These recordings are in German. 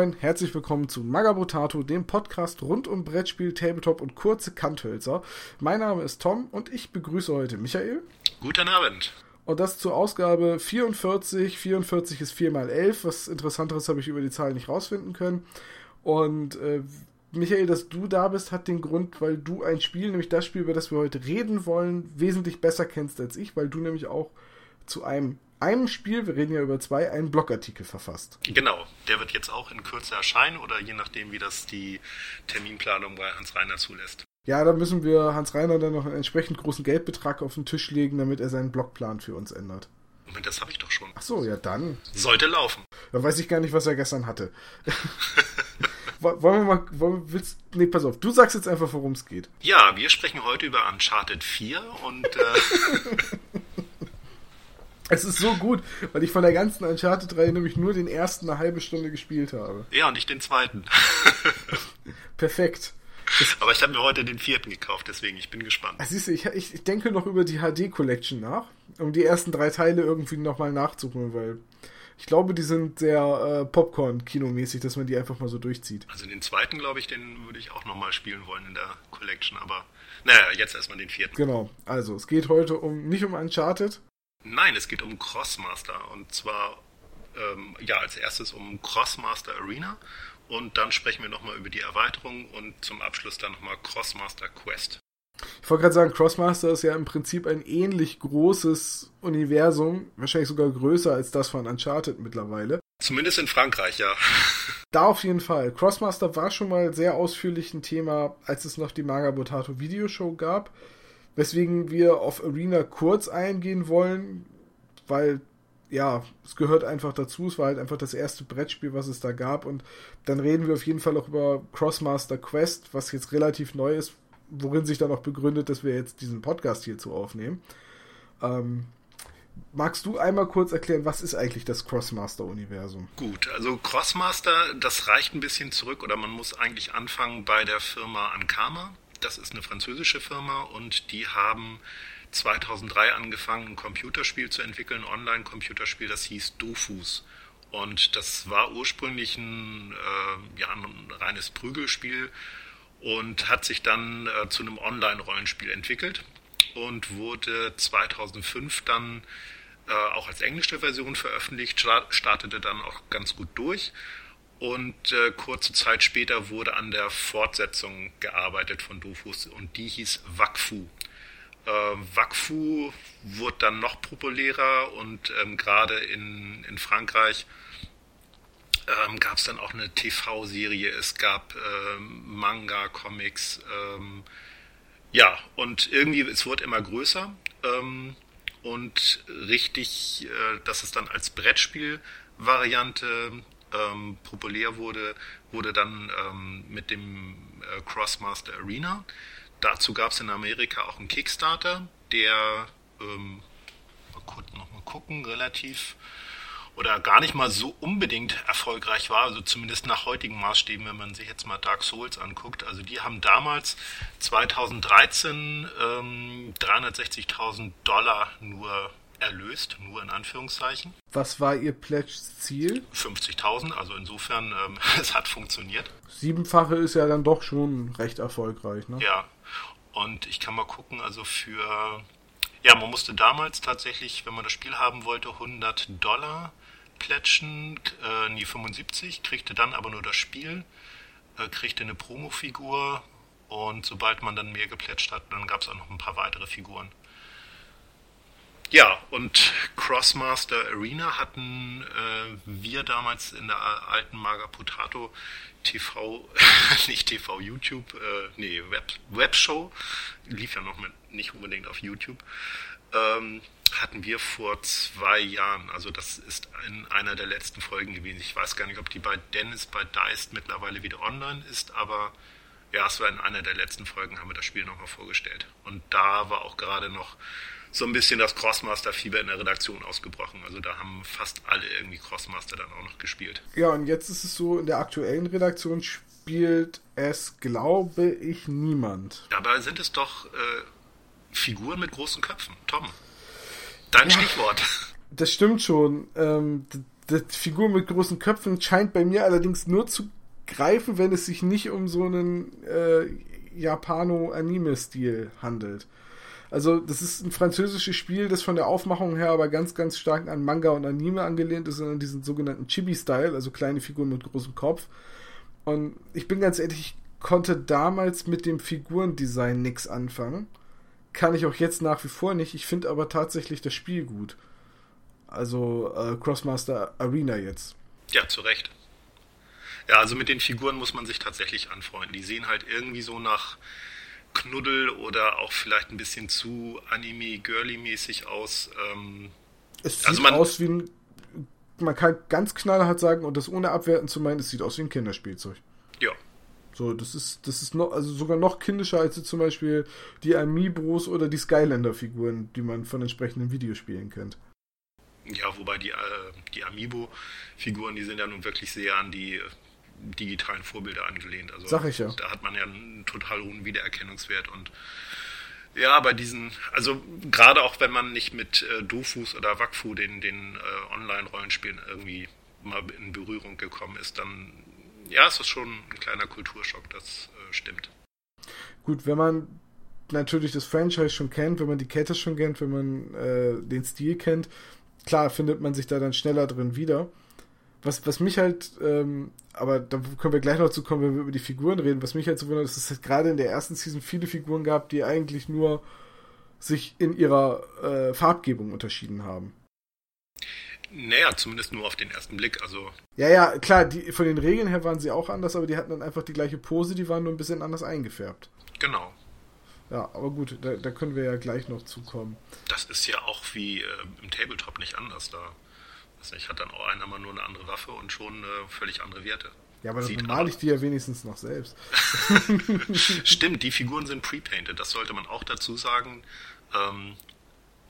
Moin herzlich willkommen zu Magabotato, dem Podcast rund um Brettspiel, Tabletop und kurze Kanthölzer. Mein Name ist Tom und ich begrüße heute Michael. Guten Abend. Und das zur Ausgabe 44. 44 ist 4 mal 11. Was Interessanteres habe ich über die Zahl nicht rausfinden können. Und äh, Michael, dass du da bist, hat den Grund, weil du ein Spiel, nämlich das Spiel, über das wir heute reden wollen, wesentlich besser kennst als ich, weil du nämlich auch zu einem einem Spiel, wir reden ja über zwei, einen Blogartikel verfasst. Genau, der wird jetzt auch in Kürze erscheinen oder je nachdem, wie das die Terminplanung bei Hans Reiner zulässt. Ja, da müssen wir Hans Reiner dann noch einen entsprechend großen Geldbetrag auf den Tisch legen, damit er seinen Blogplan für uns ändert. Moment, das habe ich doch schon. Ach so, ja dann. Sollte laufen. Dann weiß ich gar nicht, was er gestern hatte. wollen wir mal, wollen, willst, nee, pass auf, du sagst jetzt einfach, worum es geht. Ja, wir sprechen heute über Uncharted 4 und äh, Es ist so gut, weil ich von der ganzen Uncharted-Reihe nämlich nur den ersten eine halbe Stunde gespielt habe. Ja, und ich den zweiten. Perfekt. Aber ich habe mir heute den vierten gekauft, deswegen ich bin gespannt. Ah, siehst du, ich, ich denke noch über die HD-Collection nach, um die ersten drei Teile irgendwie nochmal nachzuholen, weil ich glaube, die sind sehr äh, Popcorn-Kinomäßig, dass man die einfach mal so durchzieht. Also den zweiten, glaube ich, den würde ich auch nochmal spielen wollen in der Collection, aber naja, jetzt erstmal den vierten. Genau, also es geht heute um nicht um Uncharted, Nein, es geht um Crossmaster und zwar ähm, ja als erstes um Crossmaster Arena und dann sprechen wir nochmal über die Erweiterung und zum Abschluss dann nochmal Crossmaster Quest. Ich wollte gerade sagen, Crossmaster ist ja im Prinzip ein ähnlich großes Universum, wahrscheinlich sogar größer als das von Uncharted mittlerweile. Zumindest in Frankreich, ja. Da auf jeden Fall. Crossmaster war schon mal sehr ausführlich ein Thema, als es noch die Magabotato Videoshow gab weswegen wir auf Arena kurz eingehen wollen, weil ja, es gehört einfach dazu. Es war halt einfach das erste Brettspiel, was es da gab. Und dann reden wir auf jeden Fall auch über Crossmaster Quest, was jetzt relativ neu ist, worin sich dann auch begründet, dass wir jetzt diesen Podcast hierzu aufnehmen. Ähm, magst du einmal kurz erklären, was ist eigentlich das Crossmaster-Universum? Gut, also Crossmaster, das reicht ein bisschen zurück oder man muss eigentlich anfangen bei der Firma Ankama. Das ist eine französische Firma und die haben 2003 angefangen, ein Computerspiel zu entwickeln, ein Online-Computerspiel, das hieß Dofus. Und das war ursprünglich ein, äh, ja, ein reines Prügelspiel und hat sich dann äh, zu einem Online-Rollenspiel entwickelt und wurde 2005 dann äh, auch als englische Version veröffentlicht, startete dann auch ganz gut durch und äh, kurze Zeit später wurde an der Fortsetzung gearbeitet von Dofus und die hieß Wakfu. Äh, Wakfu wurde dann noch populärer und ähm, gerade in, in Frankreich ähm, gab es dann auch eine TV-Serie, es gab ähm, Manga, Comics, ähm, ja, und irgendwie, es wurde immer größer ähm, und richtig, äh, dass es dann als Brettspiel-Variante ähm, populär wurde, wurde dann ähm, mit dem äh, Crossmaster Arena. Dazu gab es in Amerika auch einen Kickstarter, der ähm, mal, kurz, noch mal gucken, relativ oder gar nicht mal so unbedingt erfolgreich war, also zumindest nach heutigen Maßstäben, wenn man sich jetzt mal Dark Souls anguckt. Also die haben damals 2013 ähm, 360.000 Dollar nur erlöst, nur in Anführungszeichen. Was war Ihr Pledge-Ziel? 50.000, also insofern, ähm, es hat funktioniert. Siebenfache ist ja dann doch schon recht erfolgreich, ne? Ja, und ich kann mal gucken, also für, ja, man musste damals tatsächlich, wenn man das Spiel haben wollte, 100 Dollar plätschen, äh, nie 75, kriegte dann aber nur das Spiel, äh, kriegte eine Promo-Figur und sobald man dann mehr geplätscht hat, dann gab es auch noch ein paar weitere Figuren. Ja, und Crossmaster Arena hatten äh, wir damals in der alten Maga Potato TV, nicht TV, YouTube, äh, nee, Web, Webshow, lief ja noch mit, nicht unbedingt auf YouTube, ähm, hatten wir vor zwei Jahren, also das ist in einer der letzten Folgen gewesen. Ich weiß gar nicht, ob die bei Dennis bei Deist mittlerweile wieder online ist, aber ja, es war in einer der letzten Folgen, haben wir das Spiel nochmal vorgestellt. Und da war auch gerade noch so ein bisschen das Crossmaster-Fieber in der Redaktion ausgebrochen. Also da haben fast alle irgendwie Crossmaster dann auch noch gespielt. Ja, und jetzt ist es so, in der aktuellen Redaktion spielt es, glaube ich, niemand. Dabei sind es doch äh, Figuren mit großen Köpfen. Tom, dein ja, Stichwort. Das stimmt schon. Ähm, die Figur mit großen Köpfen scheint bei mir allerdings nur zu greifen, wenn es sich nicht um so einen äh, Japano-Anime-Stil handelt. Also, das ist ein französisches Spiel, das von der Aufmachung her aber ganz, ganz stark an Manga und Anime angelehnt ist, an diesen sogenannten Chibi-Style, also kleine Figuren mit großem Kopf. Und ich bin ganz ehrlich, ich konnte damals mit dem Figurendesign nichts anfangen. Kann ich auch jetzt nach wie vor nicht. Ich finde aber tatsächlich das Spiel gut. Also äh, Crossmaster Arena jetzt. Ja, zu Recht. Ja, also mit den Figuren muss man sich tatsächlich anfreunden. Die sehen halt irgendwie so nach Knuddel oder auch vielleicht ein bisschen zu Anime-Girly-mäßig aus. Ähm, es sieht also man, aus wie ein. Man kann ganz knallhart sagen, und das ohne abwerten zu meinen, es sieht aus wie ein Kinderspielzeug. Ja. So, das ist, das ist noch, also sogar noch kindischer als zum Beispiel die Amiibos oder die Skylander-Figuren, die man von entsprechenden Videospielen kennt. Ja, wobei die, äh, die Amiibo-Figuren, die sind ja nun wirklich sehr an die digitalen Vorbilder angelehnt. Also Sag ich ja. Da hat man ja einen total hohen Wiedererkennungswert und ja, bei diesen, also gerade auch wenn man nicht mit äh, Dofus oder Wakfu, den, den äh, Online-Rollenspielen irgendwie mal in Berührung gekommen ist, dann ja, es ist schon ein kleiner Kulturschock, das äh, stimmt. Gut, wenn man natürlich das Franchise schon kennt, wenn man die Kette schon kennt, wenn man äh, den Stil kennt, klar findet man sich da dann schneller drin wieder was, was mich halt, ähm, aber da können wir gleich noch zu kommen, wenn wir über die Figuren reden, was mich halt so wundert, ist, dass es halt gerade in der ersten Season viele Figuren gab, die eigentlich nur sich in ihrer äh, Farbgebung unterschieden haben. Naja, zumindest nur auf den ersten Blick, also. Ja, ja, klar, die, von den Regeln her waren sie auch anders, aber die hatten dann einfach die gleiche Pose, die waren nur ein bisschen anders eingefärbt. Genau. Ja, aber gut, da, da können wir ja gleich noch zukommen. Das ist ja auch wie äh, im Tabletop nicht anders da. Also ich hat dann auch einer mal nur eine andere Waffe und schon äh, völlig andere Werte. Ja, aber dann male ich die ja wenigstens noch selbst. Stimmt, die Figuren sind pre-painted, das sollte man auch dazu sagen. Ähm,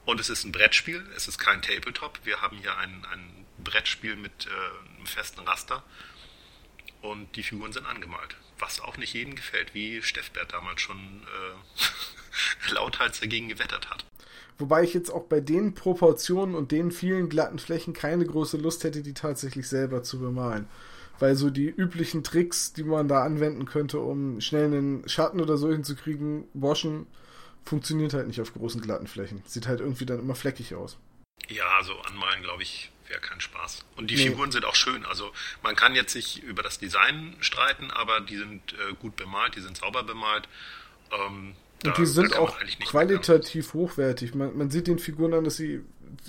und es ist ein Brettspiel, es ist kein Tabletop. Wir haben hier ein, ein Brettspiel mit äh, einem festen Raster. Und die Figuren sind angemalt. Was auch nicht jedem gefällt, wie Steffbert damals schon äh, lauthals dagegen gewettert hat. Wobei ich jetzt auch bei den Proportionen und den vielen glatten Flächen keine große Lust hätte, die tatsächlich selber zu bemalen. Weil so die üblichen Tricks, die man da anwenden könnte, um schnell einen Schatten oder so hinzukriegen, waschen, funktioniert halt nicht auf großen glatten Flächen. Sieht halt irgendwie dann immer fleckig aus. Ja, also anmalen, glaube ich, wäre kein Spaß. Und die nee. Figuren sind auch schön. Also man kann jetzt sich über das Design streiten, aber die sind äh, gut bemalt, die sind sauber bemalt. Ähm, und die sind auch qualitativ hochwertig. Man, man, sieht den Figuren an, dass sie,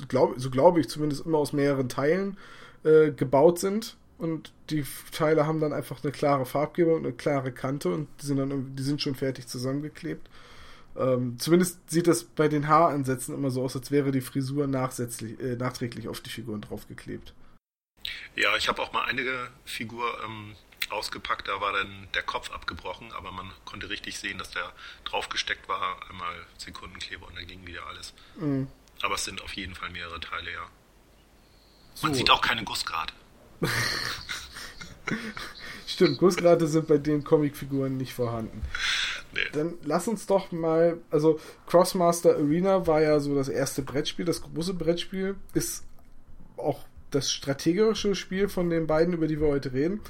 glaub, so glaube ich zumindest, immer aus mehreren Teilen äh, gebaut sind. Und die Teile haben dann einfach eine klare Farbgebung und eine klare Kante und die sind dann die sind schon fertig zusammengeklebt. Ähm, zumindest sieht das bei den Haaransätzen immer so aus, als wäre die Frisur äh, nachträglich auf die Figuren draufgeklebt. Ja, ich habe auch mal eine Figur ähm, ausgepackt, da war dann der Kopf abgebrochen, aber man konnte richtig sehen, dass der draufgesteckt war, einmal Sekundenkleber und dann ging wieder alles. Mhm. Aber es sind auf jeden Fall mehrere Teile, ja. Man so. sieht auch keine Gussgrade. Stimmt, Gussgrade sind bei den Comicfiguren nicht vorhanden. Nee. Dann lass uns doch mal, also Crossmaster Arena war ja so das erste Brettspiel, das große Brettspiel, ist auch das strategische Spiel von den beiden, über die wir heute reden.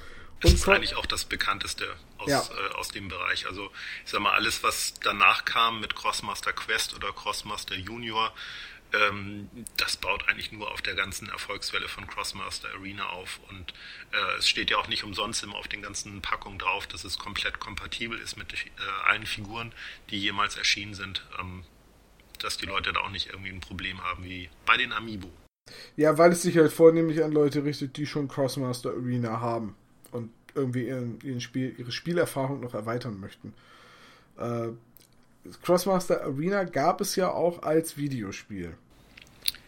Das ist eigentlich auch das bekannteste aus, ja. äh, aus dem Bereich. Also ich sag mal, alles, was danach kam mit Crossmaster Quest oder Crossmaster Junior, ähm, das baut eigentlich nur auf der ganzen Erfolgswelle von Crossmaster Arena auf. Und äh, es steht ja auch nicht umsonst immer auf den ganzen Packungen drauf, dass es komplett kompatibel ist mit äh, allen Figuren, die jemals erschienen sind. Ähm, dass die Leute da auch nicht irgendwie ein Problem haben wie bei den Amiibo. Ja, weil es sich halt vornehmlich an Leute richtet, die schon Crossmaster Arena haben irgendwie ihren, ihren Spiel, ihre Spielerfahrung noch erweitern möchten. Äh, Crossmaster Arena gab es ja auch als Videospiel.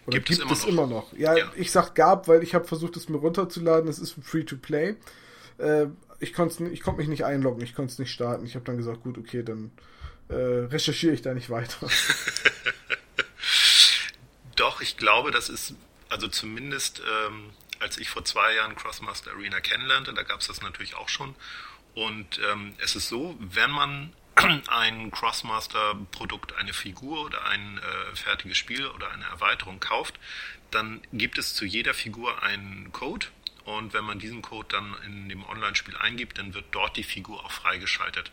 Oder gibt, gibt es, immer, es noch? immer, noch? Ja, ja, ich sag gab, weil ich habe versucht, es mir runterzuladen. Es ist free to play. Äh, ich konnte ich konnt mich nicht einloggen, ich konnte es nicht starten. Ich habe dann gesagt, gut, okay, dann äh, recherchiere ich da nicht weiter. Doch, ich glaube, das ist also zumindest ähm, als ich vor zwei Jahren Crossmaster Arena kennenlernte, da gab es das natürlich auch schon. Und ähm, es ist so, wenn man ein Crossmaster-Produkt, eine Figur oder ein äh, fertiges Spiel oder eine Erweiterung kauft, dann gibt es zu jeder Figur einen Code und wenn man diesen Code dann in dem Online-Spiel eingibt, dann wird dort die Figur auch freigeschaltet.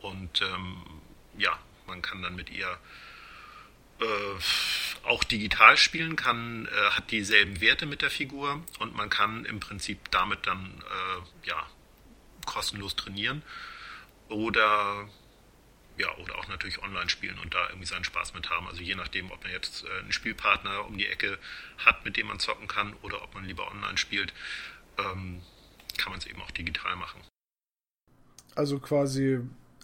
Und ähm, ja, man kann dann mit ihr äh, auch digital spielen, kann, äh, hat dieselben Werte mit der Figur und man kann im Prinzip damit dann äh, ja, kostenlos trainieren. Oder ja, oder auch natürlich online spielen und da irgendwie seinen Spaß mit haben. Also je nachdem, ob man jetzt äh, einen Spielpartner um die Ecke hat, mit dem man zocken kann, oder ob man lieber online spielt, ähm, kann man es eben auch digital machen. Also quasi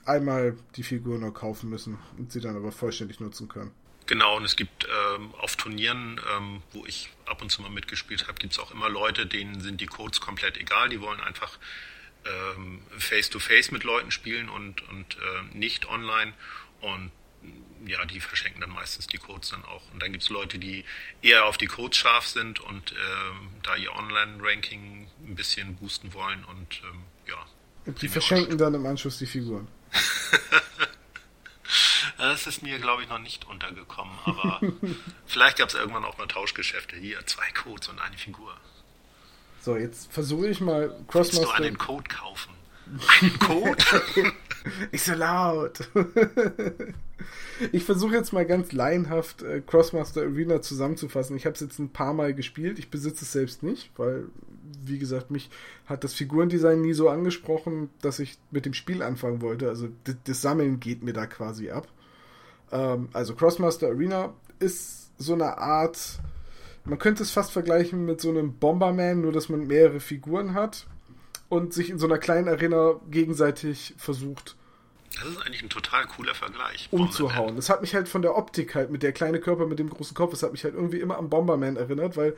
einmal die Figur nur kaufen müssen und sie dann aber vollständig nutzen können. Genau, und es gibt ähm, auf Turnieren, ähm, wo ich ab und zu mal mitgespielt habe, gibt es auch immer Leute, denen sind die Codes komplett egal. Die wollen einfach ähm, face-to-face mit Leuten spielen und, und äh, nicht online. Und ja, die verschenken dann meistens die Codes dann auch. Und dann gibt es Leute, die eher auf die Codes scharf sind und ähm, da ihr Online-Ranking ein bisschen boosten wollen und ähm, ja. Und die verschenken dann im Anschluss die Figuren. das ist mir, glaube ich, noch nicht untergekommen, aber vielleicht gab es irgendwann auch mal Tauschgeschäfte. Hier, zwei Codes und eine Figur. So, jetzt versuche ich mal Crossmaster. Willst du einen Code kaufen? Einen Code? Nicht so laut. ich versuche jetzt mal ganz laienhaft äh, Crossmaster Arena zusammenzufassen. Ich habe es jetzt ein paar Mal gespielt. Ich besitze es selbst nicht, weil, wie gesagt, mich hat das Figurendesign nie so angesprochen, dass ich mit dem Spiel anfangen wollte. Also das Sammeln geht mir da quasi ab. Ähm, also Crossmaster Arena ist so eine Art man könnte es fast vergleichen mit so einem Bomberman, nur dass man mehrere Figuren hat und sich in so einer kleinen Arena gegenseitig versucht. Das ist eigentlich ein total cooler Vergleich. Umzuhauen. Das hat mich halt von der Optik halt mit der kleinen Körper mit dem großen Kopf, das hat mich halt irgendwie immer an Bomberman erinnert, weil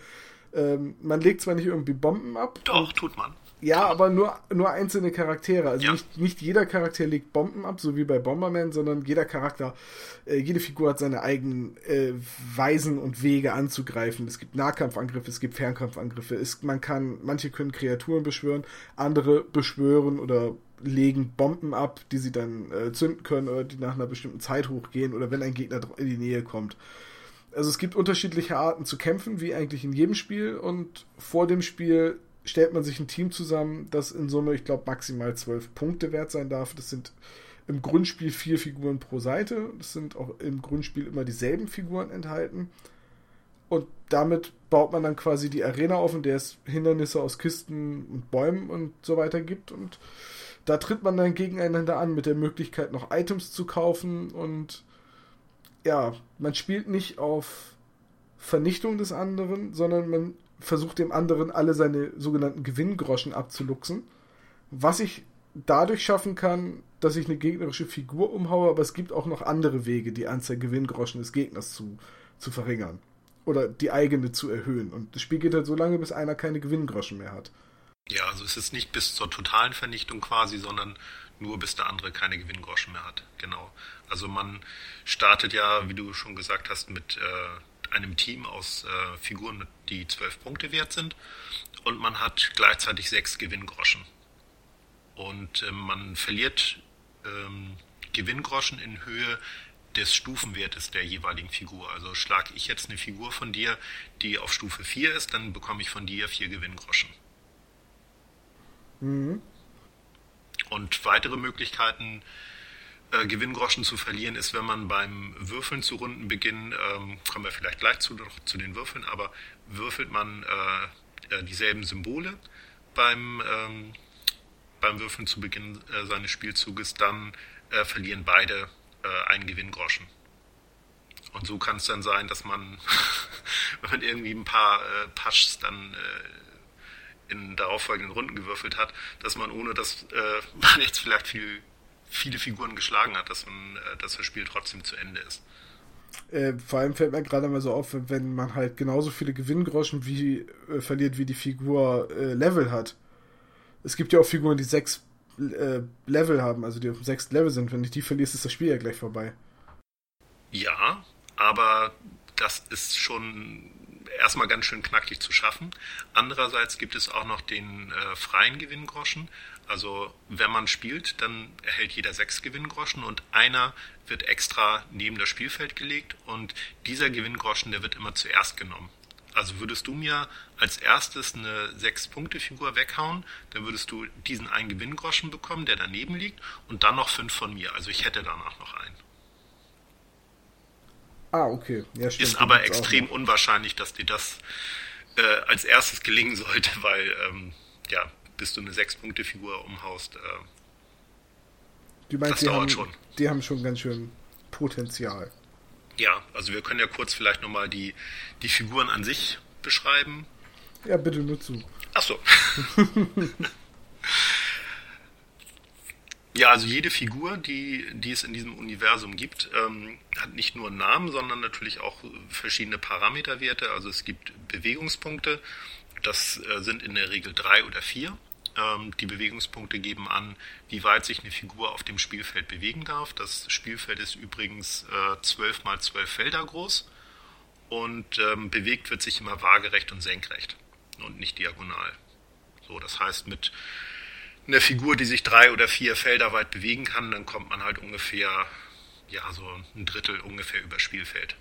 ähm, man legt zwar nicht irgendwie Bomben ab. Doch, tut man. Ja, aber nur, nur einzelne Charaktere. Also ja. nicht, nicht jeder Charakter legt Bomben ab, so wie bei Bomberman, sondern jeder Charakter, äh, jede Figur hat seine eigenen äh, Weisen und Wege anzugreifen. Es gibt Nahkampfangriffe, es gibt Fernkampfangriffe. Es, man kann, manche können Kreaturen beschwören, andere beschwören oder legen Bomben ab, die sie dann äh, zünden können oder die nach einer bestimmten Zeit hochgehen oder wenn ein Gegner in die Nähe kommt. Also es gibt unterschiedliche Arten zu kämpfen, wie eigentlich in jedem Spiel und vor dem Spiel stellt man sich ein Team zusammen, das in Summe, ich glaube, maximal zwölf Punkte wert sein darf. Das sind im Grundspiel vier Figuren pro Seite. Das sind auch im Grundspiel immer dieselben Figuren enthalten. Und damit baut man dann quasi die Arena auf, in der es Hindernisse aus Kisten und Bäumen und so weiter gibt. Und da tritt man dann gegeneinander an mit der Möglichkeit, noch Items zu kaufen. Und ja, man spielt nicht auf Vernichtung des anderen, sondern man versucht dem anderen alle seine sogenannten Gewinngroschen abzuluxen. Was ich dadurch schaffen kann, dass ich eine gegnerische Figur umhaue, aber es gibt auch noch andere Wege, die Anzahl Gewinngroschen des Gegners zu, zu verringern. Oder die eigene zu erhöhen. Und das Spiel geht halt so lange, bis einer keine Gewinngroschen mehr hat. Ja, also es ist nicht bis zur totalen Vernichtung quasi, sondern nur bis der andere keine Gewinngroschen mehr hat. Genau. Also man startet ja, wie du schon gesagt hast, mit äh, einem Team aus äh, Figuren, die zwölf Punkte wert sind. Und man hat gleichzeitig sechs Gewinngroschen. Und äh, man verliert ähm, Gewinngroschen in Höhe des Stufenwertes der jeweiligen Figur. Also schlage ich jetzt eine Figur von dir, die auf Stufe 4 ist, dann bekomme ich von dir vier Gewinngroschen. Mhm. Und weitere Möglichkeiten äh, Gewinngroschen zu verlieren ist, wenn man beim Würfeln zu Rundenbeginn, ähm, kommen wir vielleicht gleich zu, zu den Würfeln, aber würfelt man äh, äh, dieselben Symbole beim, ähm, beim Würfeln zu Beginn äh, seines Spielzuges, dann äh, verlieren beide äh, einen Gewinngroschen. Und so kann es dann sein, dass man, wenn man irgendwie ein paar äh, Paschs dann in darauffolgenden Runden gewürfelt hat, dass man ohne dass äh, man jetzt vielleicht viel viele Figuren geschlagen hat, dass, man, äh, dass das Spiel trotzdem zu Ende ist. Äh, vor allem fällt mir gerade mal so auf, wenn man halt genauso viele Gewinngroschen wie, äh, verliert, wie die Figur äh, Level hat. Es gibt ja auch Figuren, die sechs äh, Level haben, also die auf dem sechsten Level sind. Wenn ich die verlierst, ist das Spiel ja gleich vorbei. Ja, aber das ist schon erstmal ganz schön knackig zu schaffen. Andererseits gibt es auch noch den äh, freien Gewinngroschen. Also wenn man spielt, dann erhält jeder sechs Gewinngroschen und einer wird extra neben das Spielfeld gelegt und dieser Gewinngroschen, der wird immer zuerst genommen. Also würdest du mir als erstes eine 6-Punkte-Figur weghauen, dann würdest du diesen einen Gewinngroschen bekommen, der daneben liegt, und dann noch fünf von mir. Also ich hätte danach noch einen. Ah, okay. Ja, stimmt, Ist aber extrem unwahrscheinlich, dass dir das äh, als erstes gelingen sollte, weil, ähm, ja, bis du eine 6-Punkte-Figur umhaust, äh, du meinst, das dauert haben, schon. Die haben schon ganz schön Potenzial. Ja, also wir können ja kurz vielleicht nochmal die, die Figuren an sich beschreiben. Ja, bitte nur zu. Ach so. ja, also jede Figur, die, die es in diesem Universum gibt, ähm, hat nicht nur einen Namen, sondern natürlich auch verschiedene Parameterwerte. Also es gibt Bewegungspunkte, das äh, sind in der Regel drei oder vier. Ähm, die Bewegungspunkte geben an, wie weit sich eine Figur auf dem Spielfeld bewegen darf. Das Spielfeld ist übrigens äh, 12 mal 12 Felder groß und ähm, bewegt wird sich immer waagerecht und senkrecht und nicht diagonal. So, das heißt, mit einer Figur, die sich drei oder vier Felder weit bewegen kann, dann kommt man halt ungefähr, ja, so ein Drittel ungefähr über Spielfeld.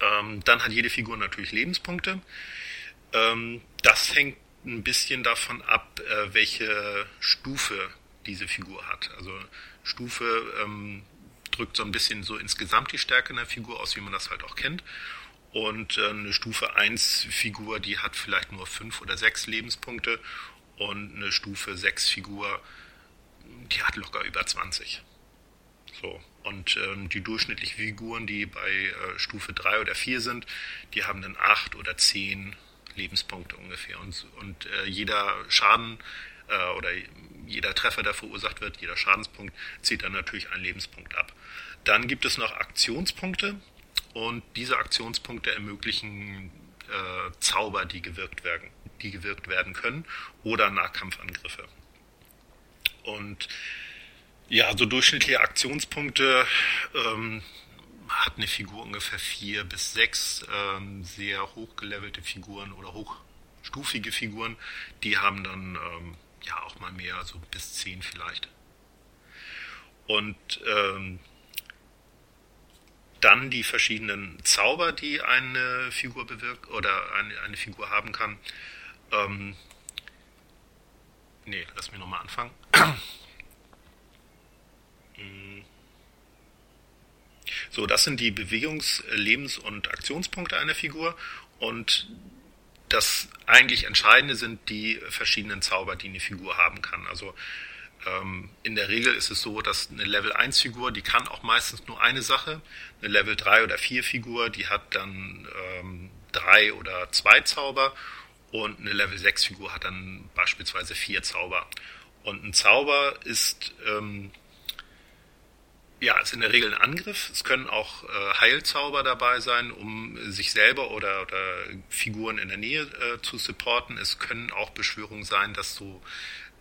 Ähm, dann hat jede Figur natürlich Lebenspunkte. Ähm, das hängt ein bisschen davon ab, äh, welche Stufe diese Figur hat. Also Stufe ähm, drückt so ein bisschen so insgesamt die Stärke einer Figur aus, wie man das halt auch kennt. Und äh, eine Stufe 1 Figur, die hat vielleicht nur 5 oder 6 Lebenspunkte und eine Stufe 6 Figur, die hat locker über 20. So. Und ähm, die durchschnittlichen Figuren, die bei äh, Stufe 3 oder 4 sind, die haben dann 8 oder 10 Lebenspunkte ungefähr. Und, und äh, jeder Schaden äh, oder jeder Treffer, der verursacht wird, jeder Schadenspunkt, zieht dann natürlich einen Lebenspunkt ab. Dann gibt es noch Aktionspunkte und diese Aktionspunkte ermöglichen äh, Zauber, die gewirkt werden, die gewirkt werden können oder Nahkampfangriffe. Und ja, so durchschnittliche Aktionspunkte ähm, hat eine Figur ungefähr vier bis sechs ähm, sehr hochgelevelte Figuren oder hochstufige Figuren. Die haben dann ähm, ja auch mal mehr, so bis zehn vielleicht. Und ähm, dann die verschiedenen Zauber, die eine Figur bewirkt oder eine, eine Figur haben kann. Ähm, nee, lass mich nochmal anfangen. So, das sind die Bewegungs-, Lebens- und Aktionspunkte einer Figur und das eigentlich Entscheidende sind die verschiedenen Zauber, die eine Figur haben kann. Also ähm, in der Regel ist es so, dass eine Level 1 Figur, die kann auch meistens nur eine Sache. Eine Level 3 oder 4 Figur, die hat dann ähm, drei oder zwei Zauber und eine Level 6 Figur hat dann beispielsweise vier Zauber. Und ein Zauber ist ähm, ja, ist in der Regel ein Angriff. Es können auch äh, Heilzauber dabei sein, um sich selber oder, oder Figuren in der Nähe äh, zu supporten. Es können auch Beschwörungen sein, dass so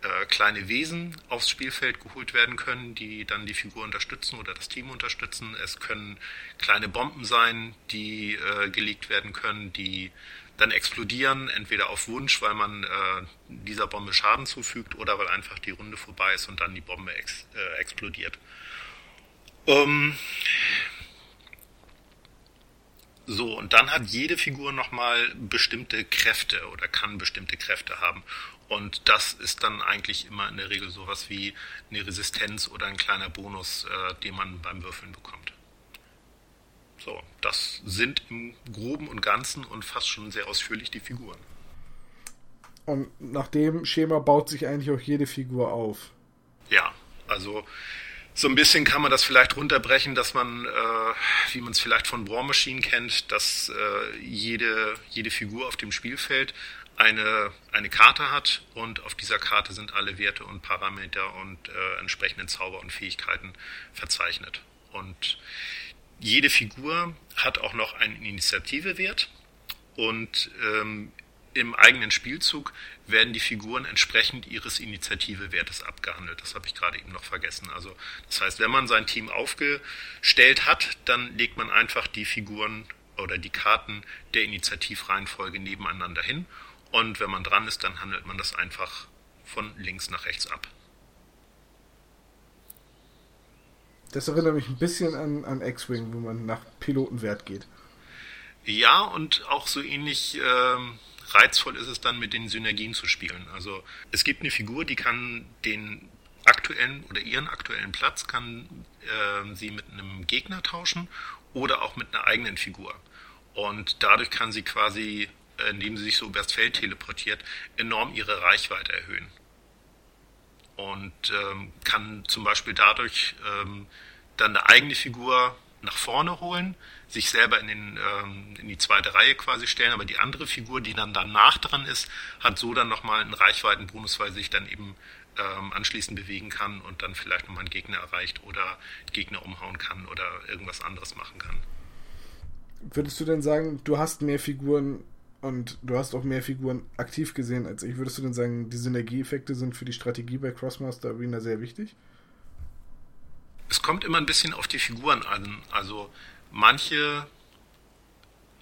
äh, kleine Wesen aufs Spielfeld geholt werden können, die dann die Figur unterstützen oder das Team unterstützen. Es können kleine Bomben sein, die äh, gelegt werden können, die dann explodieren, entweder auf Wunsch, weil man äh, dieser Bombe Schaden zufügt oder weil einfach die Runde vorbei ist und dann die Bombe ex äh, explodiert. Ähm, so, und dann hat jede Figur nochmal bestimmte Kräfte oder kann bestimmte Kräfte haben. Und das ist dann eigentlich immer in der Regel sowas wie eine Resistenz oder ein kleiner Bonus, äh, den man beim Würfeln bekommt. So, das sind im Groben und Ganzen und fast schon sehr ausführlich die Figuren. Und nach dem Schema baut sich eigentlich auch jede Figur auf. Ja, also so ein bisschen kann man das vielleicht runterbrechen, dass man, äh, wie man es vielleicht von War Machine kennt, dass äh, jede, jede Figur auf dem Spielfeld eine, eine Karte hat und auf dieser Karte sind alle Werte und Parameter und äh, entsprechenden Zauber und Fähigkeiten verzeichnet. Und jede Figur hat auch noch einen Initiativewert und ähm, im eigenen Spielzug werden die Figuren entsprechend ihres Initiativewertes abgehandelt. Das habe ich gerade eben noch vergessen. Also das heißt, wenn man sein Team aufgestellt hat, dann legt man einfach die Figuren oder die Karten der Initiativreihenfolge nebeneinander hin. Und wenn man dran ist, dann handelt man das einfach von links nach rechts ab. Das erinnert mich ein bisschen an, an X-Wing, wo man nach Pilotenwert geht. Ja, und auch so ähnlich ähm, reizvoll ist es dann mit den Synergien zu spielen. Also es gibt eine Figur, die kann den aktuellen oder ihren aktuellen Platz kann äh, sie mit einem Gegner tauschen oder auch mit einer eigenen Figur. Und dadurch kann sie quasi, äh, indem sie sich so übers Feld teleportiert, enorm ihre Reichweite erhöhen. Und ähm, kann zum Beispiel dadurch ähm, dann eine eigene Figur nach vorne holen, sich selber in, den, ähm, in die zweite Reihe quasi stellen, aber die andere Figur, die dann danach dran ist, hat so dann nochmal einen Reichweitenbonus, weil sich dann eben ähm, anschließend bewegen kann und dann vielleicht nochmal einen Gegner erreicht oder Gegner umhauen kann oder irgendwas anderes machen kann. Würdest du denn sagen, du hast mehr Figuren und du hast auch mehr Figuren aktiv gesehen als ich? Würdest du denn sagen, die Synergieeffekte sind für die Strategie bei Crossmaster Arena sehr wichtig? Es kommt immer ein bisschen auf die Figuren an. Also manche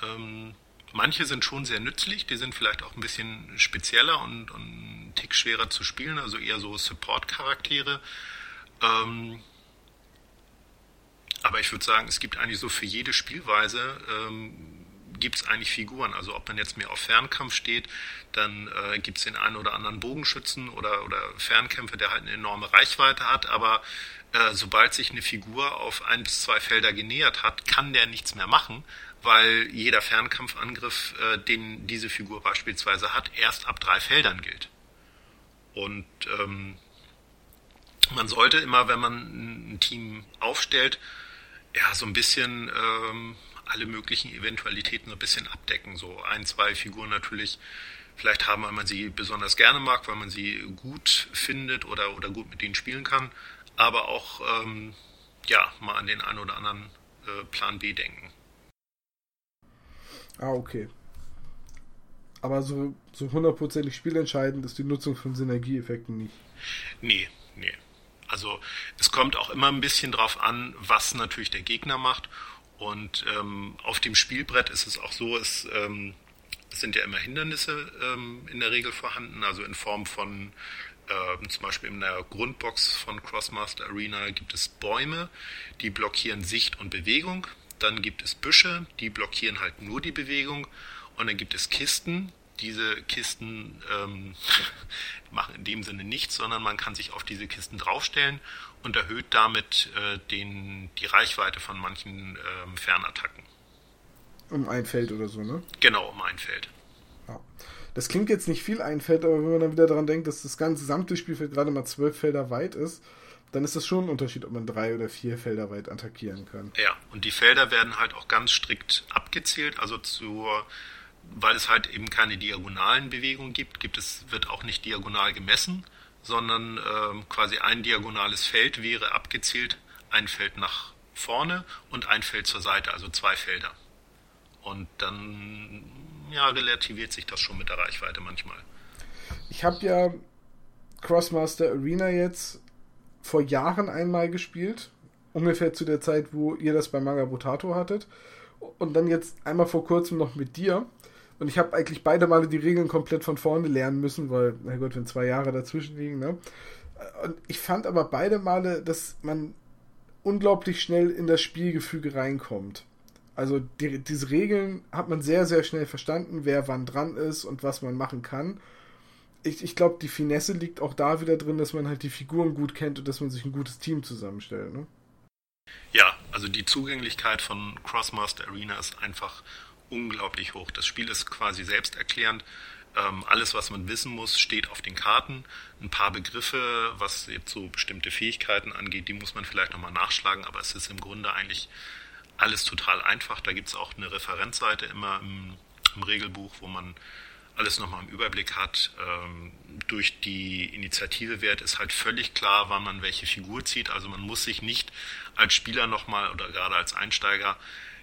ähm, manche sind schon sehr nützlich, die sind vielleicht auch ein bisschen spezieller und, und einen Tick schwerer zu spielen, also eher so Support-Charaktere. Ähm, aber ich würde sagen, es gibt eigentlich so für jede Spielweise ähm, gibt es eigentlich Figuren. Also ob man jetzt mehr auf Fernkampf steht, dann äh, gibt es den einen oder anderen Bogenschützen oder, oder Fernkämpfer, der halt eine enorme Reichweite hat. Aber äh, sobald sich eine Figur auf ein bis zwei Felder genähert hat, kann der nichts mehr machen, weil jeder Fernkampfangriff, äh, den diese Figur beispielsweise hat, erst ab drei Feldern gilt. Und ähm, man sollte immer, wenn man ein Team aufstellt, ja, so ein bisschen ähm, alle möglichen Eventualitäten so ein bisschen abdecken. So ein, zwei Figuren natürlich vielleicht haben, weil man sie besonders gerne mag, weil man sie gut findet oder, oder gut mit denen spielen kann, aber auch ähm, ja, mal an den einen oder anderen äh, Plan B denken. Ah, okay. Aber so, so hundertprozentig spielentscheidend ist die Nutzung von Synergieeffekten nicht. Nee, nee. Also es kommt auch immer ein bisschen drauf an, was natürlich der Gegner macht. Und ähm, auf dem Spielbrett ist es auch so, es, ähm, sind ja immer Hindernisse ähm, in der Regel vorhanden, also in Form von ähm, zum Beispiel in der Grundbox von Crossmaster Arena gibt es Bäume, die blockieren Sicht und Bewegung. Dann gibt es Büsche, die blockieren halt nur die Bewegung. Und dann gibt es Kisten. Diese Kisten ähm, machen in dem Sinne nichts, sondern man kann sich auf diese Kisten draufstellen und erhöht damit äh, den, die Reichweite von manchen ähm, Fernattacken. Um ein Feld oder so, ne? Genau, um ein Feld. Ja. Das klingt jetzt nicht viel ein Feld, aber wenn man dann wieder daran denkt, dass das ganze gesamte Spielfeld gerade mal zwölf Felder weit ist, dann ist das schon ein Unterschied, ob man drei oder vier Felder weit attackieren kann. Ja, und die Felder werden halt auch ganz strikt abgezählt, also zur, weil es halt eben keine diagonalen Bewegungen gibt, gibt es, wird auch nicht diagonal gemessen, sondern äh, quasi ein diagonales Feld wäre abgezählt, ein Feld nach vorne und ein Feld zur Seite, also zwei Felder. Und dann ja, relativiert sich das schon mit der Reichweite manchmal. Ich habe ja Crossmaster Arena jetzt vor Jahren einmal gespielt. Ungefähr zu der Zeit, wo ihr das bei Manga Botato hattet. Und dann jetzt einmal vor kurzem noch mit dir. Und ich habe eigentlich beide Male die Regeln komplett von vorne lernen müssen, weil, na gut, wenn zwei Jahre dazwischen liegen, ne? Und ich fand aber beide Male, dass man unglaublich schnell in das Spielgefüge reinkommt. Also die, diese Regeln hat man sehr, sehr schnell verstanden, wer wann dran ist und was man machen kann ich, ich glaube, die Finesse liegt auch da wieder drin, dass man halt die Figuren gut kennt und dass man sich ein gutes Team zusammenstellt. Ne? Ja, also die Zugänglichkeit von Crossmaster Arena ist einfach unglaublich hoch. Das Spiel ist quasi selbsterklärend. Ähm, alles, was man wissen muss, steht auf den Karten. Ein paar Begriffe, was jetzt so bestimmte Fähigkeiten angeht, die muss man vielleicht nochmal nachschlagen, aber es ist im Grunde eigentlich alles total einfach. Da gibt es auch eine Referenzseite immer im, im Regelbuch, wo man alles nochmal im Überblick hat. Ähm, durch die Initiative Wert ist halt völlig klar, wann man welche Figur zieht. Also man muss sich nicht als Spieler nochmal oder gerade als Einsteiger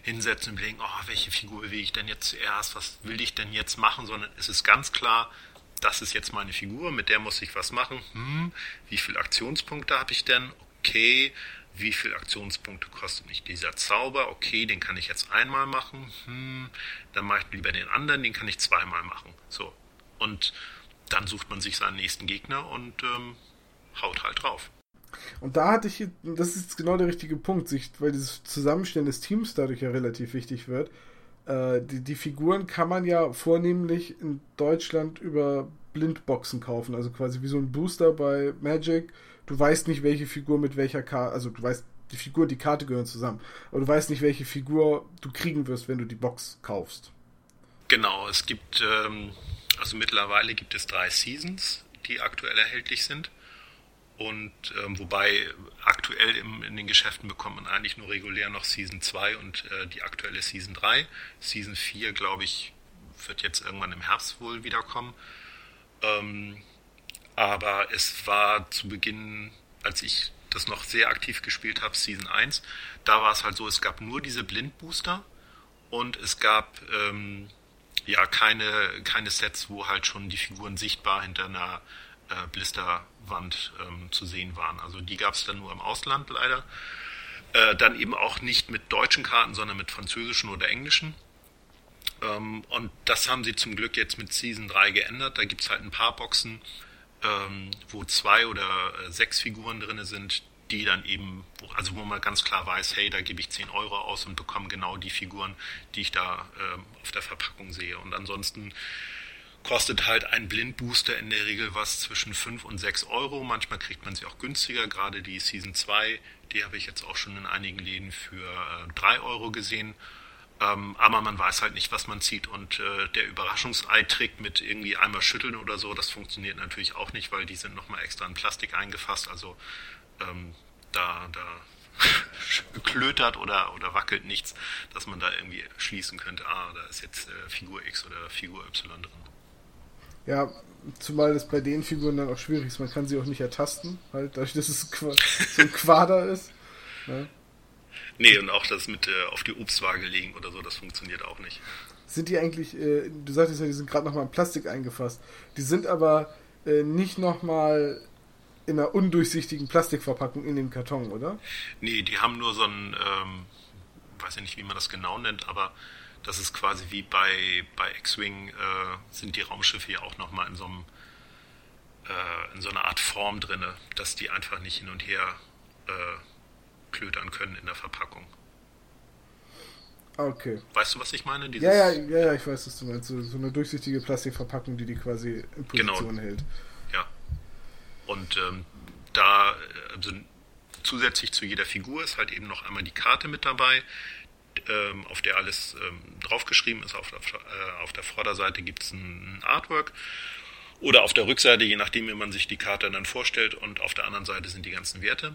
hinsetzen und überlegen, oh, welche Figur bewege ich denn jetzt zuerst, was will ich denn jetzt machen, sondern es ist ganz klar, das ist jetzt meine Figur, mit der muss ich was machen. Hm, wie viele Aktionspunkte habe ich denn? Okay, wie viel Aktionspunkte kostet mich dieser Zauber? Okay, den kann ich jetzt einmal machen. Hm, dann mache ich lieber den anderen, den kann ich zweimal machen. So. Und dann sucht man sich seinen nächsten Gegner und ähm, haut halt drauf. Und da hatte ich, das ist genau der richtige Punkt, sich, weil dieses Zusammenstellen des Teams dadurch ja relativ wichtig wird. Äh, die, die Figuren kann man ja vornehmlich in Deutschland über Blindboxen kaufen, also quasi wie so ein Booster bei Magic. Du weißt nicht, welche Figur mit welcher Karte, also du weißt, die Figur, die Karte gehören zusammen, aber du weißt nicht, welche Figur du kriegen wirst, wenn du die Box kaufst. Genau, es gibt, ähm, also mittlerweile gibt es drei Seasons, die aktuell erhältlich sind. Und ähm, wobei aktuell im, in den Geschäften bekommt man eigentlich nur regulär noch Season 2 und äh, die aktuelle Season 3. Season 4, glaube ich, wird jetzt irgendwann im Herbst wohl wiederkommen. Ähm, aber es war zu Beginn, als ich das noch sehr aktiv gespielt habe, Season 1, da war es halt so, es gab nur diese Blindbooster und es gab ähm, ja keine, keine Sets, wo halt schon die Figuren sichtbar hinter einer äh, Blisterwand ähm, zu sehen waren. Also die gab es dann nur im Ausland leider. Äh, dann eben auch nicht mit deutschen Karten, sondern mit französischen oder englischen. Ähm, und das haben sie zum Glück jetzt mit Season 3 geändert. Da gibt es halt ein paar Boxen, ähm, wo zwei oder äh, sechs Figuren drin sind, die dann eben, also wo man ganz klar weiß, hey, da gebe ich 10 Euro aus und bekomme genau die Figuren, die ich da äh, auf der Verpackung sehe. Und ansonsten kostet halt ein Blindbooster in der Regel was zwischen 5 und 6 Euro. Manchmal kriegt man sie auch günstiger. Gerade die Season 2, die habe ich jetzt auch schon in einigen Läden für äh, 3 Euro gesehen. Ähm, aber man weiß halt nicht, was man zieht. Und äh, der Überraschungsei-Trick mit irgendwie einmal schütteln oder so, das funktioniert natürlich auch nicht, weil die sind nochmal extra in Plastik eingefasst. Also ähm, da, da klötert oder, oder wackelt nichts, dass man da irgendwie schließen könnte, ah, da ist jetzt äh, Figur X oder Figur Y drin. Ja, zumal das bei den Figuren dann auch schwierig ist. Man kann sie auch nicht ertasten, halt, dadurch, dass es so ein Quader ist. Ne? Nee, und auch das mit äh, auf die Obstwaage legen oder so, das funktioniert auch nicht. Sind die eigentlich, äh, du sagtest ja, die sind gerade nochmal in Plastik eingefasst. Die sind aber äh, nicht nochmal in einer undurchsichtigen Plastikverpackung in dem Karton, oder? Nee, die haben nur so ein, ähm, weiß ja nicht, wie man das genau nennt, aber das ist quasi wie bei, bei X-Wing, äh, sind die Raumschiffe ja auch nochmal in so einem äh, in so einer Art Form drin, dass die einfach nicht hin und her äh, klötern können in der Verpackung. Okay. Weißt du, was ich meine? Dieses ja, ja, ja, ja, ich weiß, was du meinst. So, so eine durchsichtige Plastikverpackung, die die quasi in Position genau. hält. Ja. Und ähm, da, also zusätzlich zu jeder Figur ist halt eben noch einmal die Karte mit dabei ähm, auf der alles ähm, draufgeschrieben ist. Auf, auf, äh, auf der Vorderseite gibt es ein Artwork oder auf der Rückseite, je nachdem, wie man sich die Karte dann vorstellt. Und auf der anderen Seite sind die ganzen Werte.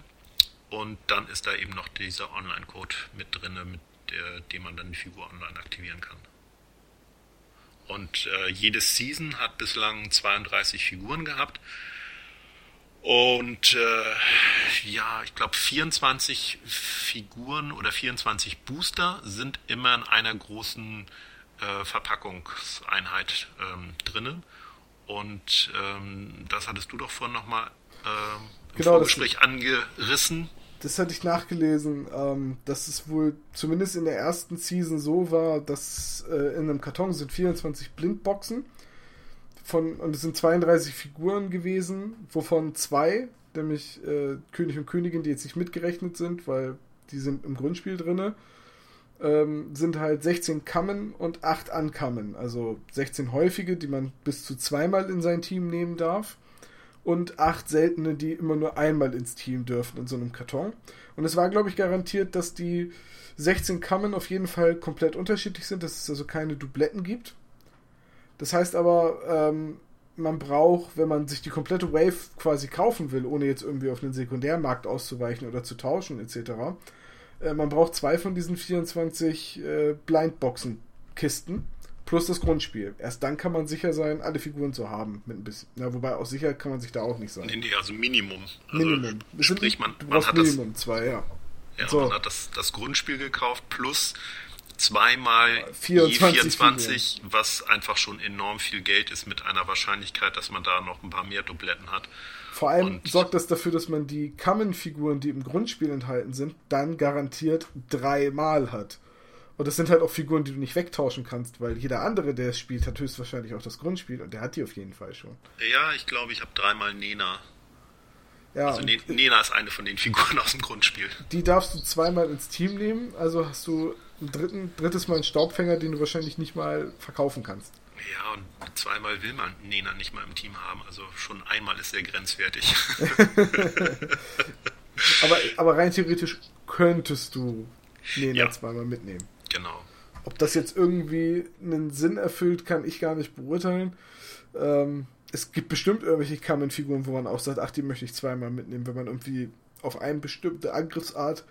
Und dann ist da eben noch dieser Online-Code mit drin, mit der, dem man dann die Figur online aktivieren kann. Und äh, jedes Season hat bislang 32 Figuren gehabt. Und äh, ja, ich glaube 24 Figuren oder 24 Booster sind immer in einer großen äh, Verpackungseinheit ähm, drinne. Und ähm, das hattest du doch vorhin nochmal äh, im genau, Vorgespräch das, angerissen. Das hatte ich nachgelesen, ähm, dass es wohl zumindest in der ersten Season so war, dass äh, in einem Karton sind 24 Blindboxen von, und es sind 32 Figuren gewesen, wovon zwei, nämlich äh, König und Königin, die jetzt nicht mitgerechnet sind, weil die sind im Grundspiel drinne, ähm, sind halt 16 Kammen und 8 Ankammen. Also 16 häufige, die man bis zu zweimal in sein Team nehmen darf. Und 8 seltene, die immer nur einmal ins Team dürfen in so einem Karton. Und es war, glaube ich, garantiert, dass die 16 Kammen auf jeden Fall komplett unterschiedlich sind, dass es also keine Dubletten gibt. Das heißt aber, ähm, man braucht, wenn man sich die komplette Wave quasi kaufen will, ohne jetzt irgendwie auf den Sekundärmarkt auszuweichen oder zu tauschen etc., äh, man braucht zwei von diesen 24 äh, Blindboxen-Kisten plus das Grundspiel. Erst dann kann man sicher sein, alle Figuren zu haben. Mit ein bisschen. Ja, wobei auch sicher kann man sich da auch nicht sein. Nee, nee, also Minimum. Also Minimum. Sprich, man, man hat Minimum das, zwei, ja. Ja, so. man hat das, das Grundspiel gekauft plus zweimal 24, 24 was einfach schon enorm viel Geld ist mit einer Wahrscheinlichkeit, dass man da noch ein paar mehr Dubletten hat. Vor allem Und sorgt das dafür, dass man die Kammen-Figuren, die im Grundspiel enthalten sind, dann garantiert dreimal hat. Und das sind halt auch Figuren, die du nicht wegtauschen kannst, weil jeder andere, der es spielt, hat höchstwahrscheinlich auch das Grundspiel und der hat die auf jeden Fall schon. Ja, ich glaube, ich habe dreimal Nena. Ja, also Nena ist eine von den Figuren aus dem Grundspiel. Die darfst du zweimal ins Team nehmen, also hast du ein dritten, drittes Mal ein Staubfänger, den du wahrscheinlich nicht mal verkaufen kannst. Ja, und zweimal will man Nena nicht mal im Team haben. Also schon einmal ist er grenzwertig. aber, aber rein theoretisch könntest du Nena ja. zweimal mitnehmen. Genau. Ob das jetzt irgendwie einen Sinn erfüllt, kann ich gar nicht beurteilen. Ähm, es gibt bestimmt irgendwelche Kamen-Figuren, wo man auch sagt, ach, die möchte ich zweimal mitnehmen, wenn man irgendwie auf eine bestimmte Angriffsart.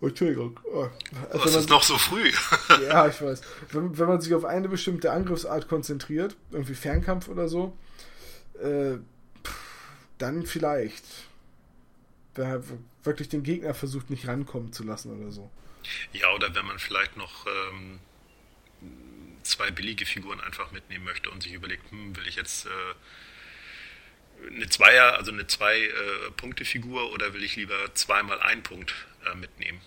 Oh, Entschuldigung. Oh, also das ist noch so früh. ja, ich weiß. Wenn, wenn man sich auf eine bestimmte Angriffsart konzentriert, irgendwie Fernkampf oder so, äh, dann vielleicht. Wer wirklich den Gegner versucht, nicht rankommen zu lassen oder so. Ja, oder wenn man vielleicht noch ähm, zwei billige Figuren einfach mitnehmen möchte und sich überlegt, hm, will ich jetzt äh, eine Zweier, also eine Zwei-Punkte-Figur äh, oder will ich lieber zweimal einen Punkt äh, mitnehmen?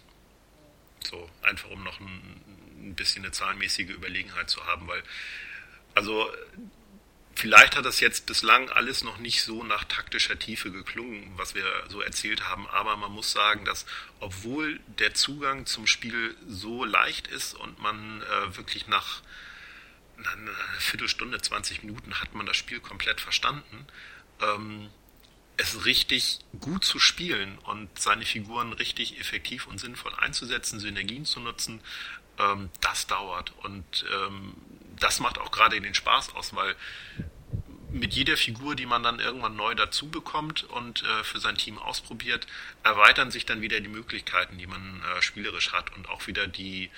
So, einfach um noch ein, ein bisschen eine zahlenmäßige Überlegenheit zu haben, weil also Vielleicht hat das jetzt bislang alles noch nicht so nach taktischer Tiefe geklungen, was wir so erzählt haben, aber man muss sagen, dass obwohl der Zugang zum Spiel so leicht ist und man äh, wirklich nach einer Viertelstunde, 20 Minuten hat man das Spiel komplett verstanden, ähm, es richtig gut zu spielen und seine Figuren richtig effektiv und sinnvoll einzusetzen, Synergien zu nutzen, ähm, das dauert. Und ähm, das macht auch gerade den Spaß aus, weil mit jeder Figur, die man dann irgendwann neu dazu bekommt und äh, für sein Team ausprobiert, erweitern sich dann wieder die Möglichkeiten, die man äh, spielerisch hat und auch wieder die,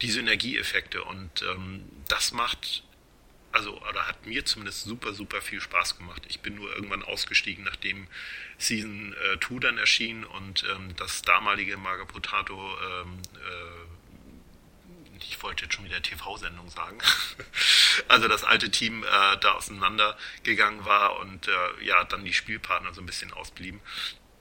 die Synergieeffekte. Und ähm, das macht, also, oder hat mir zumindest super, super viel Spaß gemacht. Ich bin nur irgendwann ausgestiegen, nachdem Season 2 äh, dann erschien und ähm, das damalige Magapotato ähm, äh, ich wollte jetzt schon wieder TV-Sendung sagen, also das alte Team äh, da auseinandergegangen war und äh, ja, dann die Spielpartner so ein bisschen ausblieben.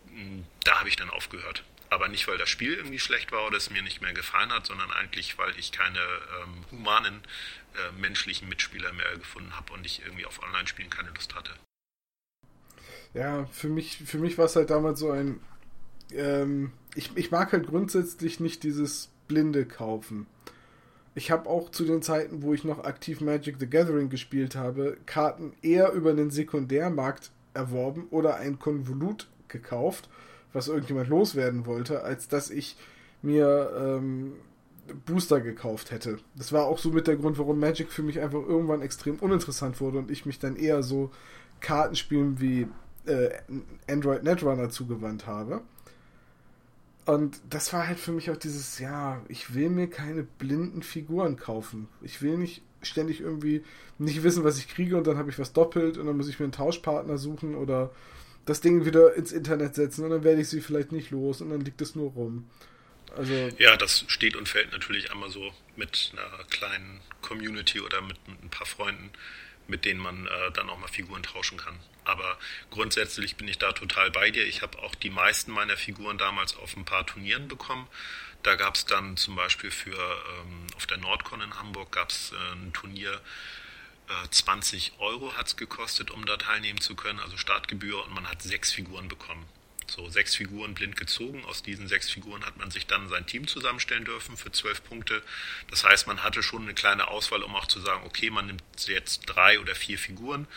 Hm, da habe ich dann aufgehört. Aber nicht, weil das Spiel irgendwie schlecht war oder es mir nicht mehr gefallen hat, sondern eigentlich, weil ich keine ähm, humanen, äh, menschlichen Mitspieler mehr gefunden habe und ich irgendwie auf Online-Spielen keine Lust hatte. Ja, für mich, für mich war es halt damals so ein. Ähm, ich, ich mag halt grundsätzlich nicht dieses blinde Kaufen ich habe auch zu den Zeiten, wo ich noch aktiv Magic the Gathering gespielt habe, Karten eher über den Sekundärmarkt erworben oder ein Konvolut gekauft, was irgendjemand loswerden wollte, als dass ich mir ähm, Booster gekauft hätte. Das war auch so mit der Grund, warum Magic für mich einfach irgendwann extrem uninteressant wurde und ich mich dann eher so Kartenspielen wie äh, Android Netrunner zugewandt habe. Und das war halt für mich auch dieses, ja, ich will mir keine blinden Figuren kaufen. Ich will nicht ständig irgendwie nicht wissen, was ich kriege und dann habe ich was doppelt und dann muss ich mir einen Tauschpartner suchen oder das Ding wieder ins Internet setzen und dann werde ich sie vielleicht nicht los und dann liegt es nur rum. Also ja, das steht und fällt natürlich einmal so mit einer kleinen Community oder mit, ein paar Freunden, mit denen man äh, dann auch mal Figuren tauschen kann. Aber grundsätzlich bin ich da total bei dir. Ich habe auch die meisten meiner Figuren damals auf ein paar Turnieren bekommen. Da gab es dann zum Beispiel für ähm, auf der Nordcon in Hamburg gab es äh, ein Turnier, äh, 20 Euro hat es gekostet, um da teilnehmen zu können, also Startgebühr und man hat sechs Figuren bekommen. So sechs Figuren blind gezogen. Aus diesen sechs Figuren hat man sich dann sein Team zusammenstellen dürfen für zwölf Punkte. Das heißt, man hatte schon eine kleine Auswahl, um auch zu sagen, okay, man nimmt jetzt drei oder vier Figuren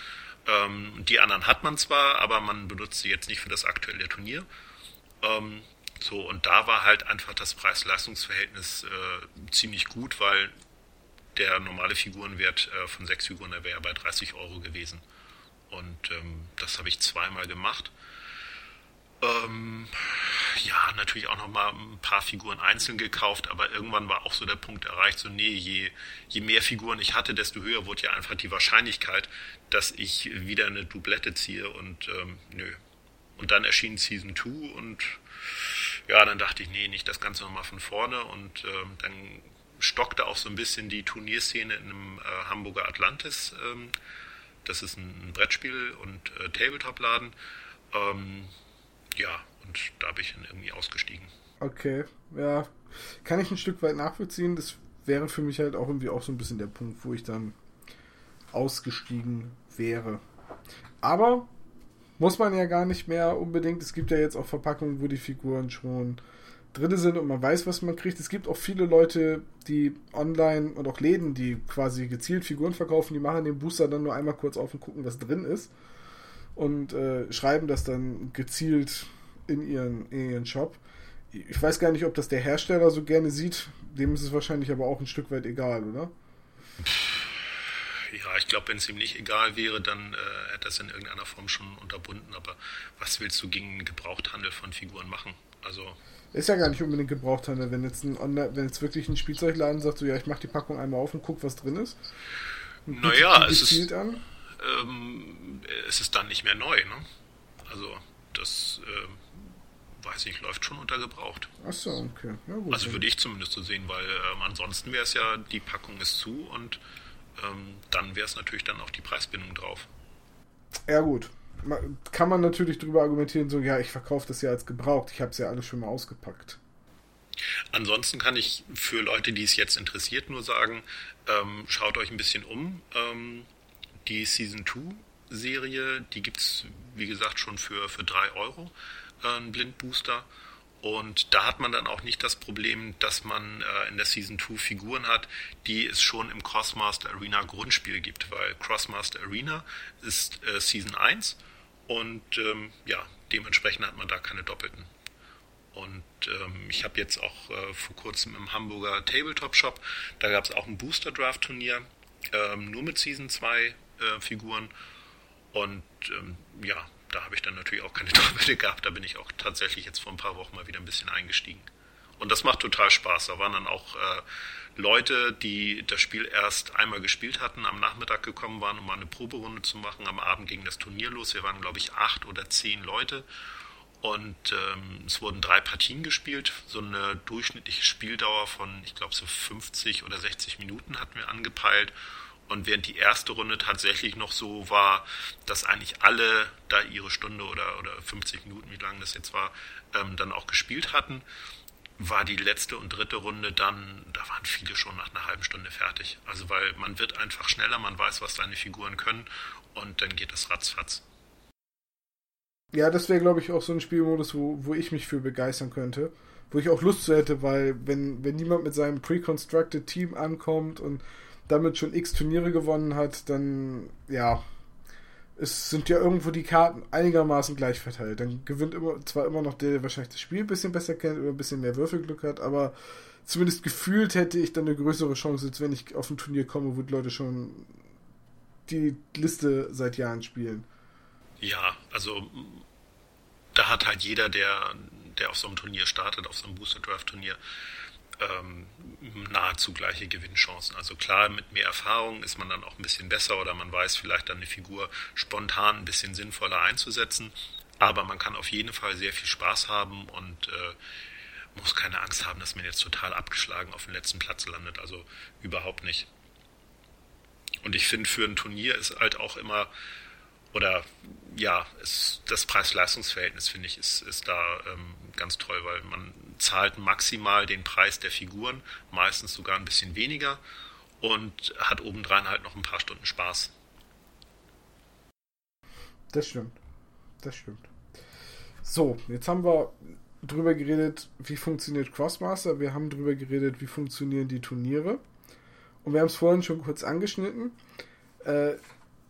ähm, die anderen hat man zwar, aber man benutzt sie jetzt nicht für das aktuelle Turnier. Ähm, so, und da war halt einfach das Preis-Leistungs-Verhältnis äh, ziemlich gut, weil der normale Figurenwert äh, von sechs Figuren, der wäre bei 30 Euro gewesen. Und ähm, das habe ich zweimal gemacht. Ähm, ja, natürlich auch nochmal ein paar Figuren einzeln gekauft, aber irgendwann war auch so der Punkt erreicht, so nee, je, je mehr Figuren ich hatte, desto höher wurde ja einfach die Wahrscheinlichkeit, dass ich wieder eine Doublette ziehe und ähm, nö. Und dann erschien Season 2 und ja, dann dachte ich, nee, nicht das Ganze nochmal von vorne und ähm, dann stockte auch so ein bisschen die Turnierszene in einem äh, Hamburger Atlantis. Ähm, das ist ein, ein Brettspiel- und äh, Tabletop-Laden. Ähm, ja, und da bin ich dann irgendwie ausgestiegen. Okay, ja. Kann ich ein Stück weit nachvollziehen. Das wäre für mich halt auch irgendwie auch so ein bisschen der Punkt, wo ich dann ausgestiegen wäre. Aber muss man ja gar nicht mehr unbedingt. Es gibt ja jetzt auch Verpackungen, wo die Figuren schon drin sind und man weiß, was man kriegt. Es gibt auch viele Leute, die online und auch Läden, die quasi gezielt Figuren verkaufen, die machen den Booster dann nur einmal kurz auf und gucken, was drin ist. Und äh, schreiben das dann gezielt in ihren, in ihren Shop. Ich weiß gar nicht, ob das der Hersteller so gerne sieht. Dem ist es wahrscheinlich aber auch ein Stück weit egal, oder? Ja, ich glaube, wenn es ihm nicht egal wäre, dann äh, hätte er es in irgendeiner Form schon unterbunden. Aber was willst du gegen Gebrauchthandel von Figuren machen? Also ist ja gar nicht unbedingt Gebrauchthandel, wenn jetzt ein Online, wenn jetzt wirklich ein Spielzeugladen sagt, so ja, ich mache die Packung einmal auf und guck, was drin ist. Naja, es ist, an. Ähm, es ist dann nicht mehr neu, ne? Also das äh, weiß ich, läuft schon unter gebraucht. Achso, okay. Ja, gut, also würde ich zumindest so sehen, weil ähm, ansonsten wäre es ja, die Packung ist zu und ähm, dann wäre es natürlich dann auch die Preisbindung drauf. Ja gut, kann man natürlich darüber argumentieren, so, ja, ich verkaufe das ja als gebraucht, ich habe es ja alles schon mal ausgepackt. Ansonsten kann ich für Leute, die es jetzt interessiert, nur sagen, ähm, schaut euch ein bisschen um. Ähm, die Season 2 Serie, die gibt es, wie gesagt, schon für, für 3 Euro, äh, ein Blindbooster. Und da hat man dann auch nicht das Problem, dass man äh, in der Season 2 Figuren hat, die es schon im Crossmaster Arena Grundspiel gibt, weil Crossmaster Arena ist äh, Season 1 und ähm, ja, dementsprechend hat man da keine Doppelten. Und ähm, ich habe jetzt auch äh, vor kurzem im Hamburger Tabletop Shop, da gab es auch ein Booster Draft Turnier, ähm, nur mit Season 2 äh, Figuren. Und ähm, ja, da habe ich dann natürlich auch keine Doppelte gehabt. Da bin ich auch tatsächlich jetzt vor ein paar Wochen mal wieder ein bisschen eingestiegen. Und das macht total Spaß. Da waren dann auch äh, Leute, die das Spiel erst einmal gespielt hatten, am Nachmittag gekommen waren, um mal eine Proberunde zu machen. Am Abend ging das Turnier los. Wir waren, glaube ich, acht oder zehn Leute. Und ähm, es wurden drei Partien gespielt. So eine durchschnittliche Spieldauer von, ich glaube, so 50 oder 60 Minuten hatten wir angepeilt. Und während die erste Runde tatsächlich noch so war, dass eigentlich alle da ihre Stunde oder, oder 50 Minuten, wie lange das jetzt war, ähm, dann auch gespielt hatten, war die letzte und dritte Runde dann, da waren viele schon nach einer halben Stunde fertig. Also weil man wird einfach schneller, man weiß, was seine Figuren können und dann geht es ratzfatz. Ja, das wäre, glaube ich, auch so ein Spielmodus, wo, wo ich mich für begeistern könnte. Wo ich auch Lust zu hätte, weil wenn, wenn niemand mit seinem pre-constructed Team ankommt und damit schon x Turniere gewonnen hat, dann ja, es sind ja irgendwo die Karten einigermaßen gleich verteilt. Dann gewinnt immer zwar immer noch der, der wahrscheinlich das Spiel ein bisschen besser kennt oder ein bisschen mehr Würfelglück hat, aber zumindest gefühlt hätte ich dann eine größere Chance, als wenn ich auf ein Turnier komme, wo die Leute schon die Liste seit Jahren spielen. Ja, also da hat halt jeder, der, der auf so einem Turnier startet, auf so einem Booster Draft Turnier, ähm, nahezu gleiche Gewinnchancen. Also klar, mit mehr Erfahrung ist man dann auch ein bisschen besser oder man weiß vielleicht dann eine Figur spontan ein bisschen sinnvoller einzusetzen. Aber man kann auf jeden Fall sehr viel Spaß haben und äh, muss keine Angst haben, dass man jetzt total abgeschlagen auf den letzten Platz landet. Also überhaupt nicht. Und ich finde, für ein Turnier ist halt auch immer, oder ja, ist, das Preis-Leistungs-Verhältnis, finde ich, ist, ist da ähm, ganz toll, weil man zahlt maximal den Preis der Figuren, meistens sogar ein bisschen weniger und hat obendrein halt noch ein paar Stunden Spaß. Das stimmt. Das stimmt. So, jetzt haben wir drüber geredet, wie funktioniert Crossmaster. Wir haben drüber geredet, wie funktionieren die Turniere. Und wir haben es vorhin schon kurz angeschnitten. Äh,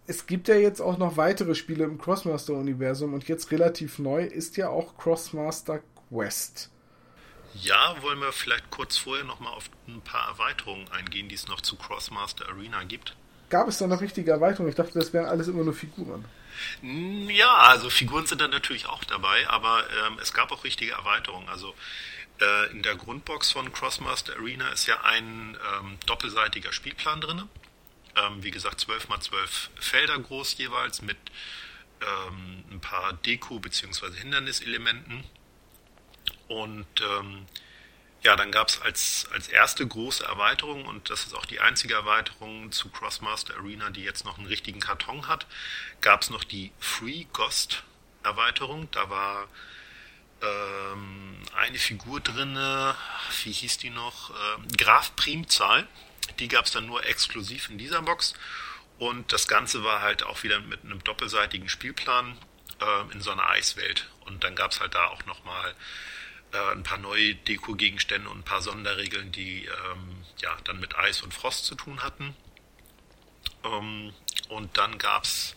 es gibt ja jetzt auch noch weitere Spiele im Crossmaster-Universum und jetzt relativ neu ist ja auch Crossmaster Quest. Ja, wollen wir vielleicht kurz vorher nochmal auf ein paar Erweiterungen eingehen, die es noch zu Crossmaster Arena gibt? Gab es da noch richtige Erweiterungen? Ich dachte, das wären alles immer nur Figuren. Ja, also Figuren sind da natürlich auch dabei, aber ähm, es gab auch richtige Erweiterungen. Also äh, in der Grundbox von Crossmaster Arena ist ja ein ähm, doppelseitiger Spielplan drin. Ähm, wie gesagt, 12 x 12 Felder groß jeweils mit ähm, ein paar Deko- bzw. Hinderniselementen und ähm, ja, dann gab es als, als erste große Erweiterung, und das ist auch die einzige Erweiterung zu Crossmaster Arena, die jetzt noch einen richtigen Karton hat, gab es noch die Free Ghost Erweiterung. Da war ähm, eine Figur drin, wie hieß die noch? Ähm, Graf Primzahl. Die gab es dann nur exklusiv in dieser Box. Und das Ganze war halt auch wieder mit einem doppelseitigen Spielplan äh, in so einer Eiswelt. Und dann gab es halt da auch nochmal äh, ein paar neue Deko-Gegenstände und ein paar Sonderregeln, die ähm, ja dann mit Eis und Frost zu tun hatten. Ähm, und dann gab's